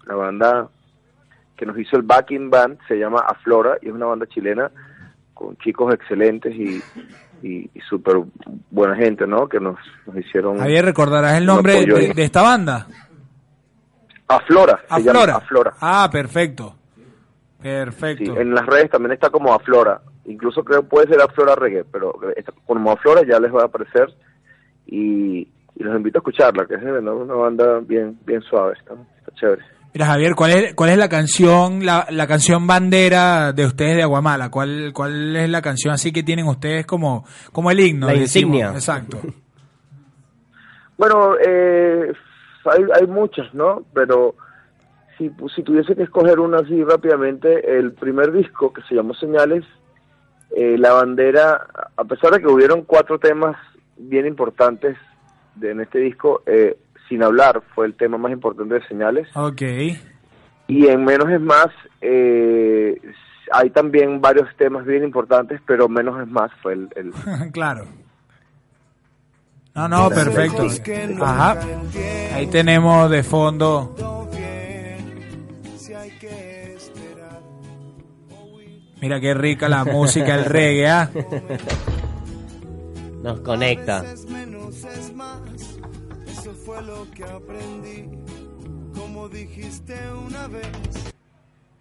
la banda que nos hizo el backing band se llama Aflora y es una banda chilena con chicos excelentes y, y, y súper buena gente, ¿no? Que nos, nos hicieron... Javier, ¿recordarás el nombre de, esta banda? Aflora, se llama Aflora. Aflora. Ah, perfecto. Sí, Perfecto. en las redes también está como Aflora. Incluso creo que puede ser Aflora Reggae, pero como Aflora ya les va a aparecer. Y, y los invito a escucharla, que es una banda bien bien suave, está, está chévere. Mira, Javier, ¿cuál es, cuál es la canción, la, la canción bandera de ustedes de Aguamala? ¿Cuál, ¿Cuál es la canción así que tienen ustedes como, como el himno? La decimos? insignia. Exacto. Bueno, eh, hay, hay muchas, ¿no? Pero si, si tuviese que escoger una así rápidamente, el primer disco que se llamó Señales, eh, la bandera, a pesar de que hubieron cuatro temas bien importantes de, en este disco, eh, Sin hablar fue el tema más importante de Señales. Ok. Y en Menos es Más eh, hay también varios temas bien importantes, pero Menos es Más fue el... el- claro. No, no, perfecto. Ajá. Ahí tenemos de fondo. Mira qué rica la música, el reggae, ¿ah? Nos conecta. Fue lo que aprendí. Como dijiste una vez.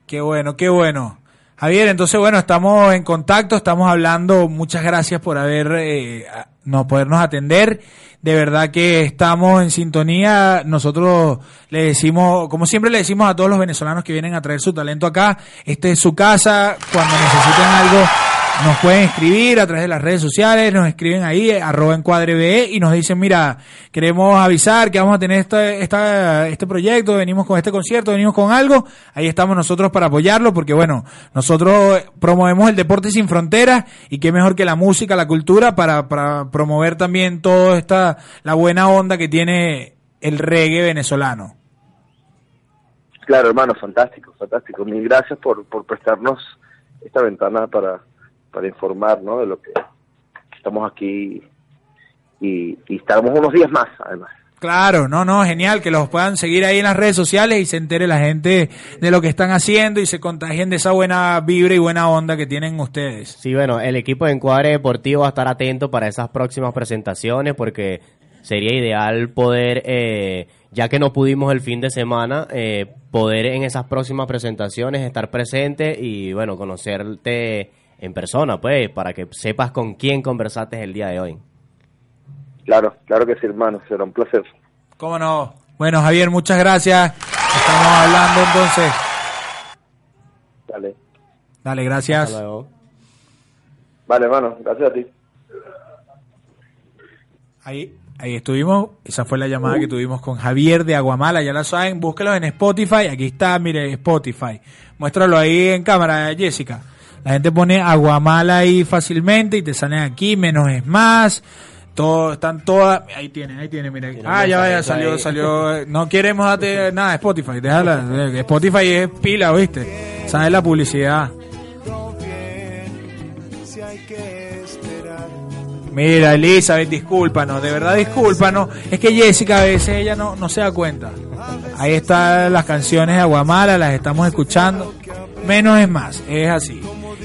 Qué bueno, qué bueno. Javier, entonces bueno, estamos en contacto, estamos hablando. Muchas gracias por haber eh, no podernos atender. De verdad que estamos en sintonía. Nosotros le decimos, como siempre le decimos a todos los venezolanos que vienen a traer su talento acá, este es su casa. Cuando necesiten algo nos pueden escribir a través de las redes sociales, nos escriben ahí, eh, arroba encuadre BE, y nos dicen, mira, queremos avisar que vamos a tener esta, esta, este proyecto, venimos con este concierto, venimos con algo, ahí estamos nosotros para apoyarlo, porque bueno, nosotros promovemos el deporte sin fronteras, y qué mejor que la música, la cultura, para, para promover también toda esta, la buena onda que tiene el reggae venezolano. Claro, hermano, fantástico, fantástico. Mil gracias por, por prestarnos esta ventana para, para informar ¿no? de lo que estamos aquí y, y estaremos unos días más, además. Claro, no, no, genial, que los puedan seguir ahí en las redes sociales y se entere la gente de lo que están haciendo y se contagien de esa buena vibra y buena onda que tienen ustedes. Sí, bueno, el equipo de Encuadre Deportivo va a estar atento para esas próximas presentaciones porque sería ideal poder, eh, ya que no pudimos el fin de semana, eh, poder en esas próximas presentaciones estar presente y, bueno, conocerte en persona, pues, para que sepas con quién conversaste el día de hoy. Claro, claro que sí, hermano, será un placer. ¿Cómo no? Bueno, Javier, muchas gracias. Estamos hablando entonces. Dale. Dale, gracias. Hasta luego. Vale, hermano, gracias a ti. Ahí, ahí estuvimos. Esa fue la llamada que tuvimos con Javier de Aguamala. Ya la saben, búsquelos en Spotify. Aquí está, mire, Spotify. Muéstralo ahí en cámara, Jessica. La gente pone Aguamala ahí fácilmente y te salen aquí, menos es más. Todo, están todas, ahí tienen, ahí tienen, mira. Ah, ya vaya, salió, salió. No queremos darte nada, Spotify, déjala. Spotify es pila, ¿viste? Sabes la publicidad. Mira, Elizabeth, discúlpanos, de verdad discúlpanos. Es que Jessica a veces ella no, no se da cuenta. Ahí están las canciones de Aguamala, las estamos escuchando. Menos es más, es así.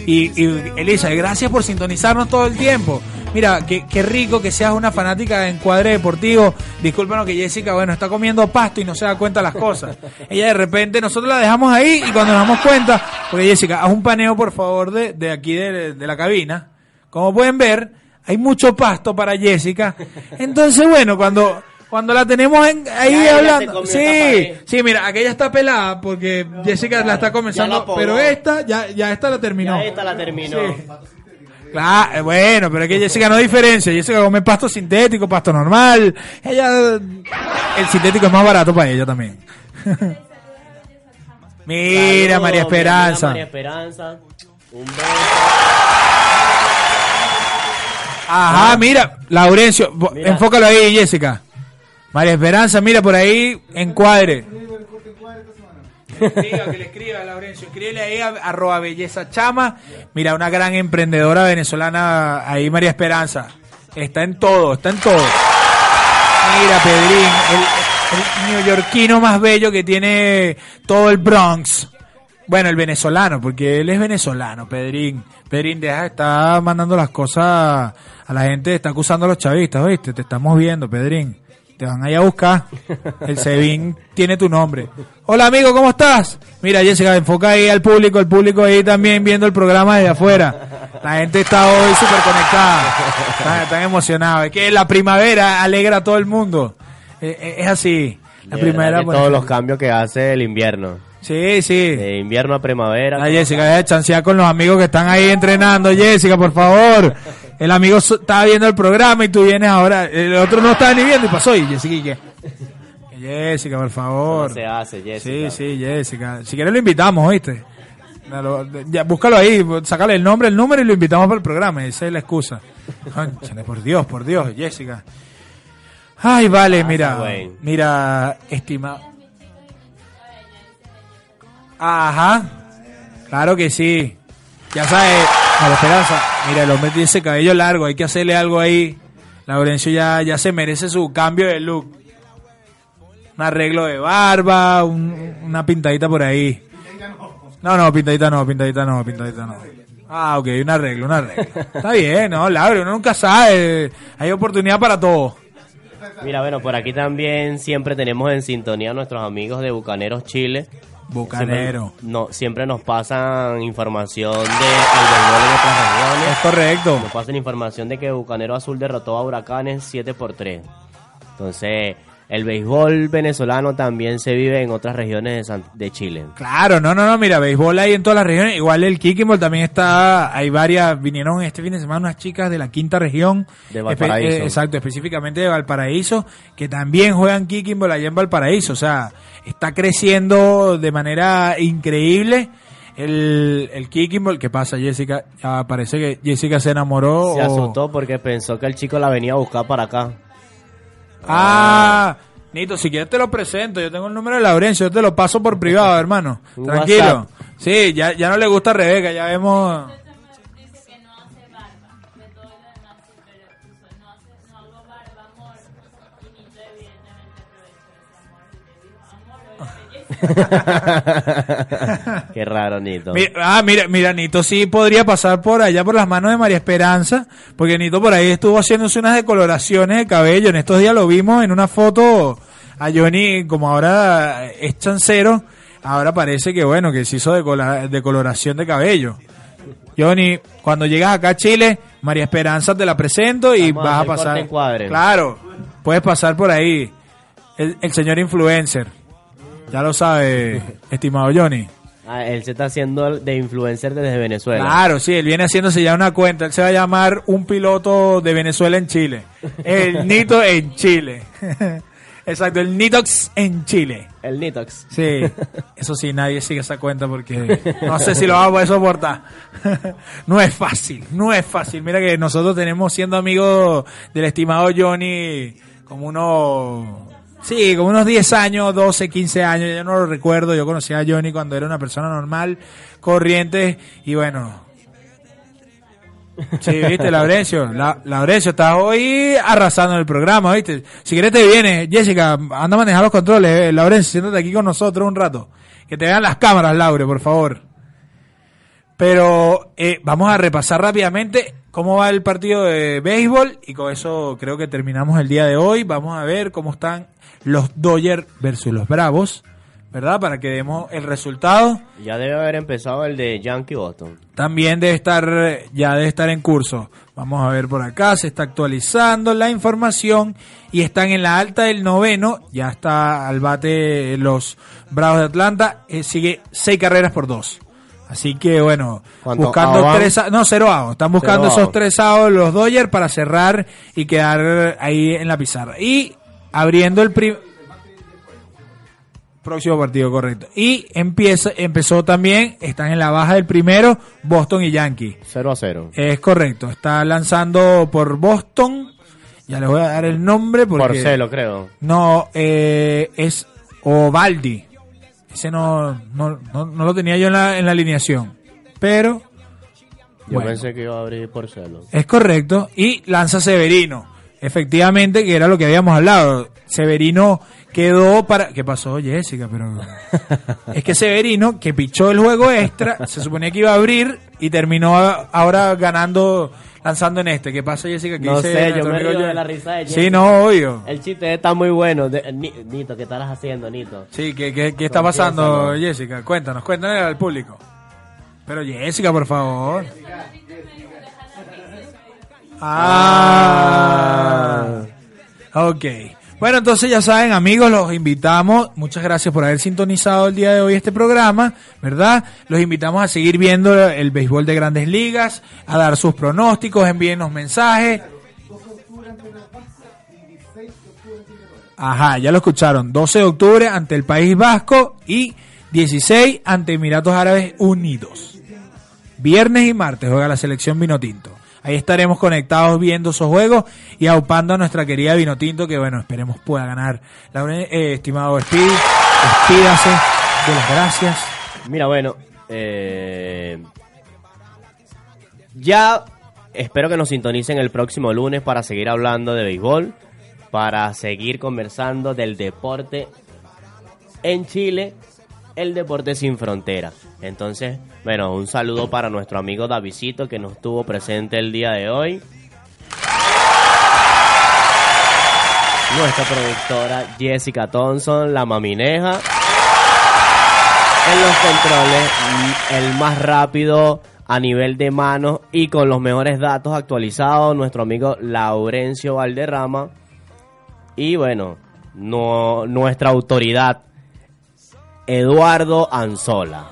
Y, y Elizabeth, gracias por sintonizarnos todo el tiempo. Mira, qué, qué rico que seas una fanática de encuadre deportivo. Discúlpanos que Jessica, bueno, está comiendo pasto y no se da cuenta las cosas. Ella de repente, nosotros la dejamos ahí y cuando nos damos cuenta, porque Jessica, haz un paneo por favor de, de aquí de, de la cabina. Como pueden ver, hay mucho pasto para Jessica. Entonces, bueno, cuando cuando la tenemos en- ahí Ya hablando. Sí, sí, mira, aquella está pelada porque Jessica la está comenzando, pero esta ya ya esta la terminó. Ya esta la terminó. Sí. Claro, eh, bueno, pero es que Jessica no diferencia. Jessica come pasto sintético, pasto normal. Ella, el sintético es más barato para ella también. Mira, María Esperanza. María Esperanza. Un beso. Ajá, mira, Laurencio, Mira. enfócalo ahí, Jessica. María Esperanza, mira por ahí, encuadre. Diga que le escriba, Laurencio. Escríbele ahí a arroba belleza chama. Mira, una gran emprendedora venezolana ahí, María Esperanza. Está en todo, está en todo. Mira, Pedrín, el, neoyorquino más bello que tiene todo el Bronx. Bueno, el venezolano, porque él es venezolano, Pedrín. Pedrín, deja, está mandando las cosas a la gente, está acusando a los chavistas, ¿oíste? Te estamos viendo, Pedrín. Te van a ir a buscar. El Sebin tiene tu nombre. Hola, amigo, ¿cómo estás? Mira, Jessica, enfoca ahí al público, el público ahí también viendo el programa desde afuera. La gente está hoy súper conectada. Están, están emocionados. Es que la primavera alegra a todo el mundo. Eh, eh, es así. La primavera. todos los cambios que hace el invierno. Sí, sí. De invierno a primavera. Ah, Jessica, chancear con los amigos que están ahí entrenando. Jessica, por favor. El amigo so- estaba viendo el programa y tú vienes ahora. El otro no estaba ni viendo y pasó. Y Jessica, ¿y qué? Jessica, por favor. No se hace, Sí, Jessica. sí, Jessica. Si quieres lo invitamos, ¿oíste? Ya lo- ya, búscalo ahí, sácale el nombre, el número y lo invitamos para el programa. Esa es la excusa. Por Dios, por Dios, Jessica. Ay, vale, mira, güey. mira, estimado. Ajá, claro que sí. Ya sabes, María Esperanza, mira, el hombre tiene ese cabello largo, hay que hacerle algo ahí. Laurencio ya, ya se merece su cambio de look. Un arreglo de barba, un- una pintadita por ahí. No, no, pintadita no, pintadita no, pintadita no. Ah, ok, un arreglo, un arreglo. Está bien, no, Laure, uno nunca sabe. Hay oportunidad para todo. Mira, bueno, por aquí también siempre tenemos en sintonía a nuestros amigos de Bucaneros Chile. Bucanero. Siempre, no, siempre nos pasan información de en otras Es regiones. correcto. Nos pasan información de que Bucanero Azul derrotó a Huracanes 7 por 3. Entonces, el béisbol venezolano también se vive en otras regiones de, San- de Chile. Claro, no, no, no, mira, béisbol hay en todas las regiones. Igual el kicking ball también está, hay varias, vinieron este fin de semana unas chicas de la quinta región. De Valparaíso. Espe- eh, exacto, específicamente de Valparaíso, que también juegan kicking ball allá en Valparaíso. O sea, está creciendo de manera increíble el, el kicking ball. ¿Qué pasa, Jessica? Ya parece que Jessica se enamoró. Se o- asustó porque pensó que el chico la venía a buscar para acá. Ah, Nito, si quieres te lo presento. Yo tengo el número de Laurencio, yo te lo paso por privado, hermano. Tranquilo. WhatsApp. Sí, ya, ya no le gusta a Rebeca, ya vemos. Qué raro, Nito. Ah, mira, mira, Nito sí podría pasar por allá por las manos de María Esperanza, porque Nito por ahí estuvo haciéndose unas decoloraciones de cabello. En estos días lo vimos en una foto a Johnny, como ahora es chancero, ahora parece que bueno, que se hizo decoloración de cabello. Johnny, cuando llegas acá a Chile, María Esperanza te la presento y Vamos vas a pasar. Claro, puedes pasar por ahí. El, el señor influencer. Ya lo sabe, estimado Johnny. Ah, él se está haciendo de influencer desde Venezuela. Claro, sí, él viene haciéndose ya una cuenta. Él se va a llamar un piloto de Venezuela en Chile. El Nito en Chile. Exacto, el Nitox en Chile. El Nitox. Sí, eso sí, nadie sigue esa cuenta porque no sé si lo vamos a poder soportar. No es fácil, no es fácil. Mira que nosotros tenemos siendo amigos del estimado Johnny como unos, sí, como unos 10 años, 12, 15 años, yo no lo recuerdo. Yo conocí a Johnny cuando era una persona normal, corriente y bueno. Sí, viste, Laurencio. La, Laurencio, estás hoy arrasando en el programa, viste. Si quieres te vienes, Jessica, anda a manejar los controles. eh. Laurencio, siéntate aquí con nosotros un rato. Que te vean las cámaras, Laure, por favor. Pero eh, vamos a repasar rápidamente cómo va el partido de béisbol y con eso creo que terminamos el día de hoy. Vamos a ver cómo están los Dodgers versus los Bravos, ¿verdad? Para que demos el resultado. Ya debe haber empezado el de Yankee Boston. También debe estar, ya debe estar en curso. Vamos a ver por acá, se está actualizando la información y están en la alta del noveno. Ya está al bate los Bravos de Atlanta. eh, sigue seis carreras por dos. Así que bueno, ¿Cuánto buscando tres, no, cero outs. Están buscando Cero esos tres outs los Dodgers para cerrar y quedar ahí en la pizarra. Y abriendo el primer próximo partido, correcto. Y empieza, empezó también, están en la baja del primero, Boston y Yankee. 0 a 0. Es correcto, está lanzando por Boston, ya les voy a dar el nombre porque... Porcelo, creo. No, eh, es Ovaldi. Ese no, no, no, no lo tenía yo en la, en la alineación. Pero Yo Bueno. pensé que iba a abrir Porcelo. es correcto. Y lanza Severino. Efectivamente, que era lo que habíamos hablado. Severino quedó para... ¿Qué pasó, Jessica? Pero... es que Severino, que pichó el juego extra, se suponía que iba a abrir y terminó ahora ganando, lanzando en este. ¿Qué pasa, Jessica? ¿Qué No dice sé, yo me río de la risa de Sí, Jessica. no, obvio. El chiste está muy bueno. De- Ni- Nito, ¿qué estarás haciendo, Nito? Sí, ¿qué, qué, qué está pasando, Jessica? Cuéntanos, cuéntanos al público. Pero Jessica, por favor. Ah. Ok. Bueno, entonces ya saben, amigos, los invitamos. Muchas gracias por haber sintonizado el día de hoy este programa, ¿verdad? Los invitamos a seguir viendo el béisbol de grandes ligas, a dar sus pronósticos, envíenos mensajes. Ajá, ya lo escucharon. 12 de octubre ante el País Vasco y 16 ante Emiratos Árabes Unidos. Viernes y martes juega la selección Vinotinto. Ahí estaremos conectados viendo esos juegos y aupando a nuestra querida Vinotinto que bueno, esperemos pueda ganar. Laure- eh, estimado Speedy, despídase de las gracias. Mira, bueno, eh, ya espero que nos sintonicen el próximo lunes para seguir hablando de béisbol, para seguir conversando del deporte en Chile, el deporte sin frontera. Entonces, bueno, un saludo para nuestro amigo Davidito que nos estuvo presente el día de hoy. Nuestra productora Jessica Thompson, la mamineja en los controles, mm, el más rápido a nivel de manos y con los mejores datos actualizados, nuestro amigo Laurencio Valderrama. Y bueno, no- nuestra autoridad, Eduardo Anzola.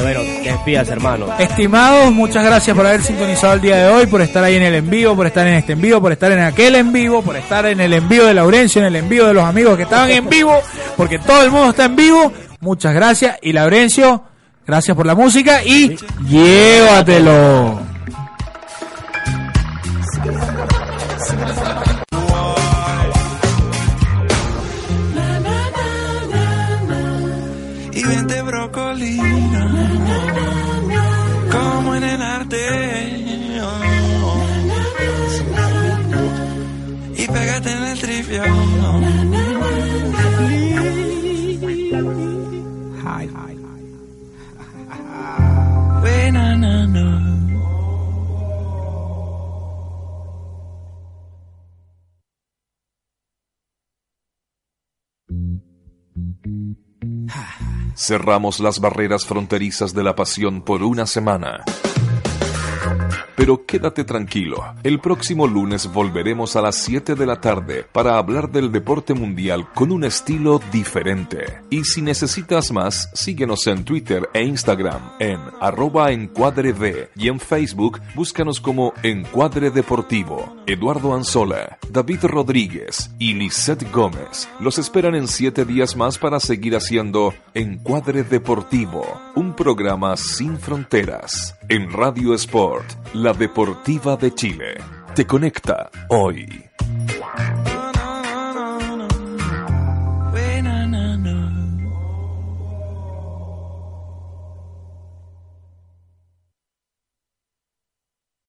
Bueno, despídase, hermano. Estimados, muchas gracias por haber sintonizado el día de hoy, por estar ahí en el en vivo, por estar en este en vivo, por estar en aquel en vivo, por estar en el envío de Laurencio, en el envío de los amigos que estaban en vivo, porque todo el mundo está en vivo. Muchas gracias. Y Laurencio, gracias por la música y llévatelo. Cerramos las barreras fronterizas de la pasión por una semana. Pero quédate tranquilo, el próximo lunes volveremos a las 7 de la tarde para hablar del deporte mundial con un estilo diferente. Y si necesitas más, síguenos en Twitter e Instagram en arroba encuadred y en Facebook búscanos como Encuadre Deportivo. Eduardo Anzola, David Rodríguez y Lisette Gómez los esperan en 7 días más para seguir haciendo Encuadre Deportivo, un programa sin fronteras en Radio Sport, la deportiva de Chile. Te conecta hoy.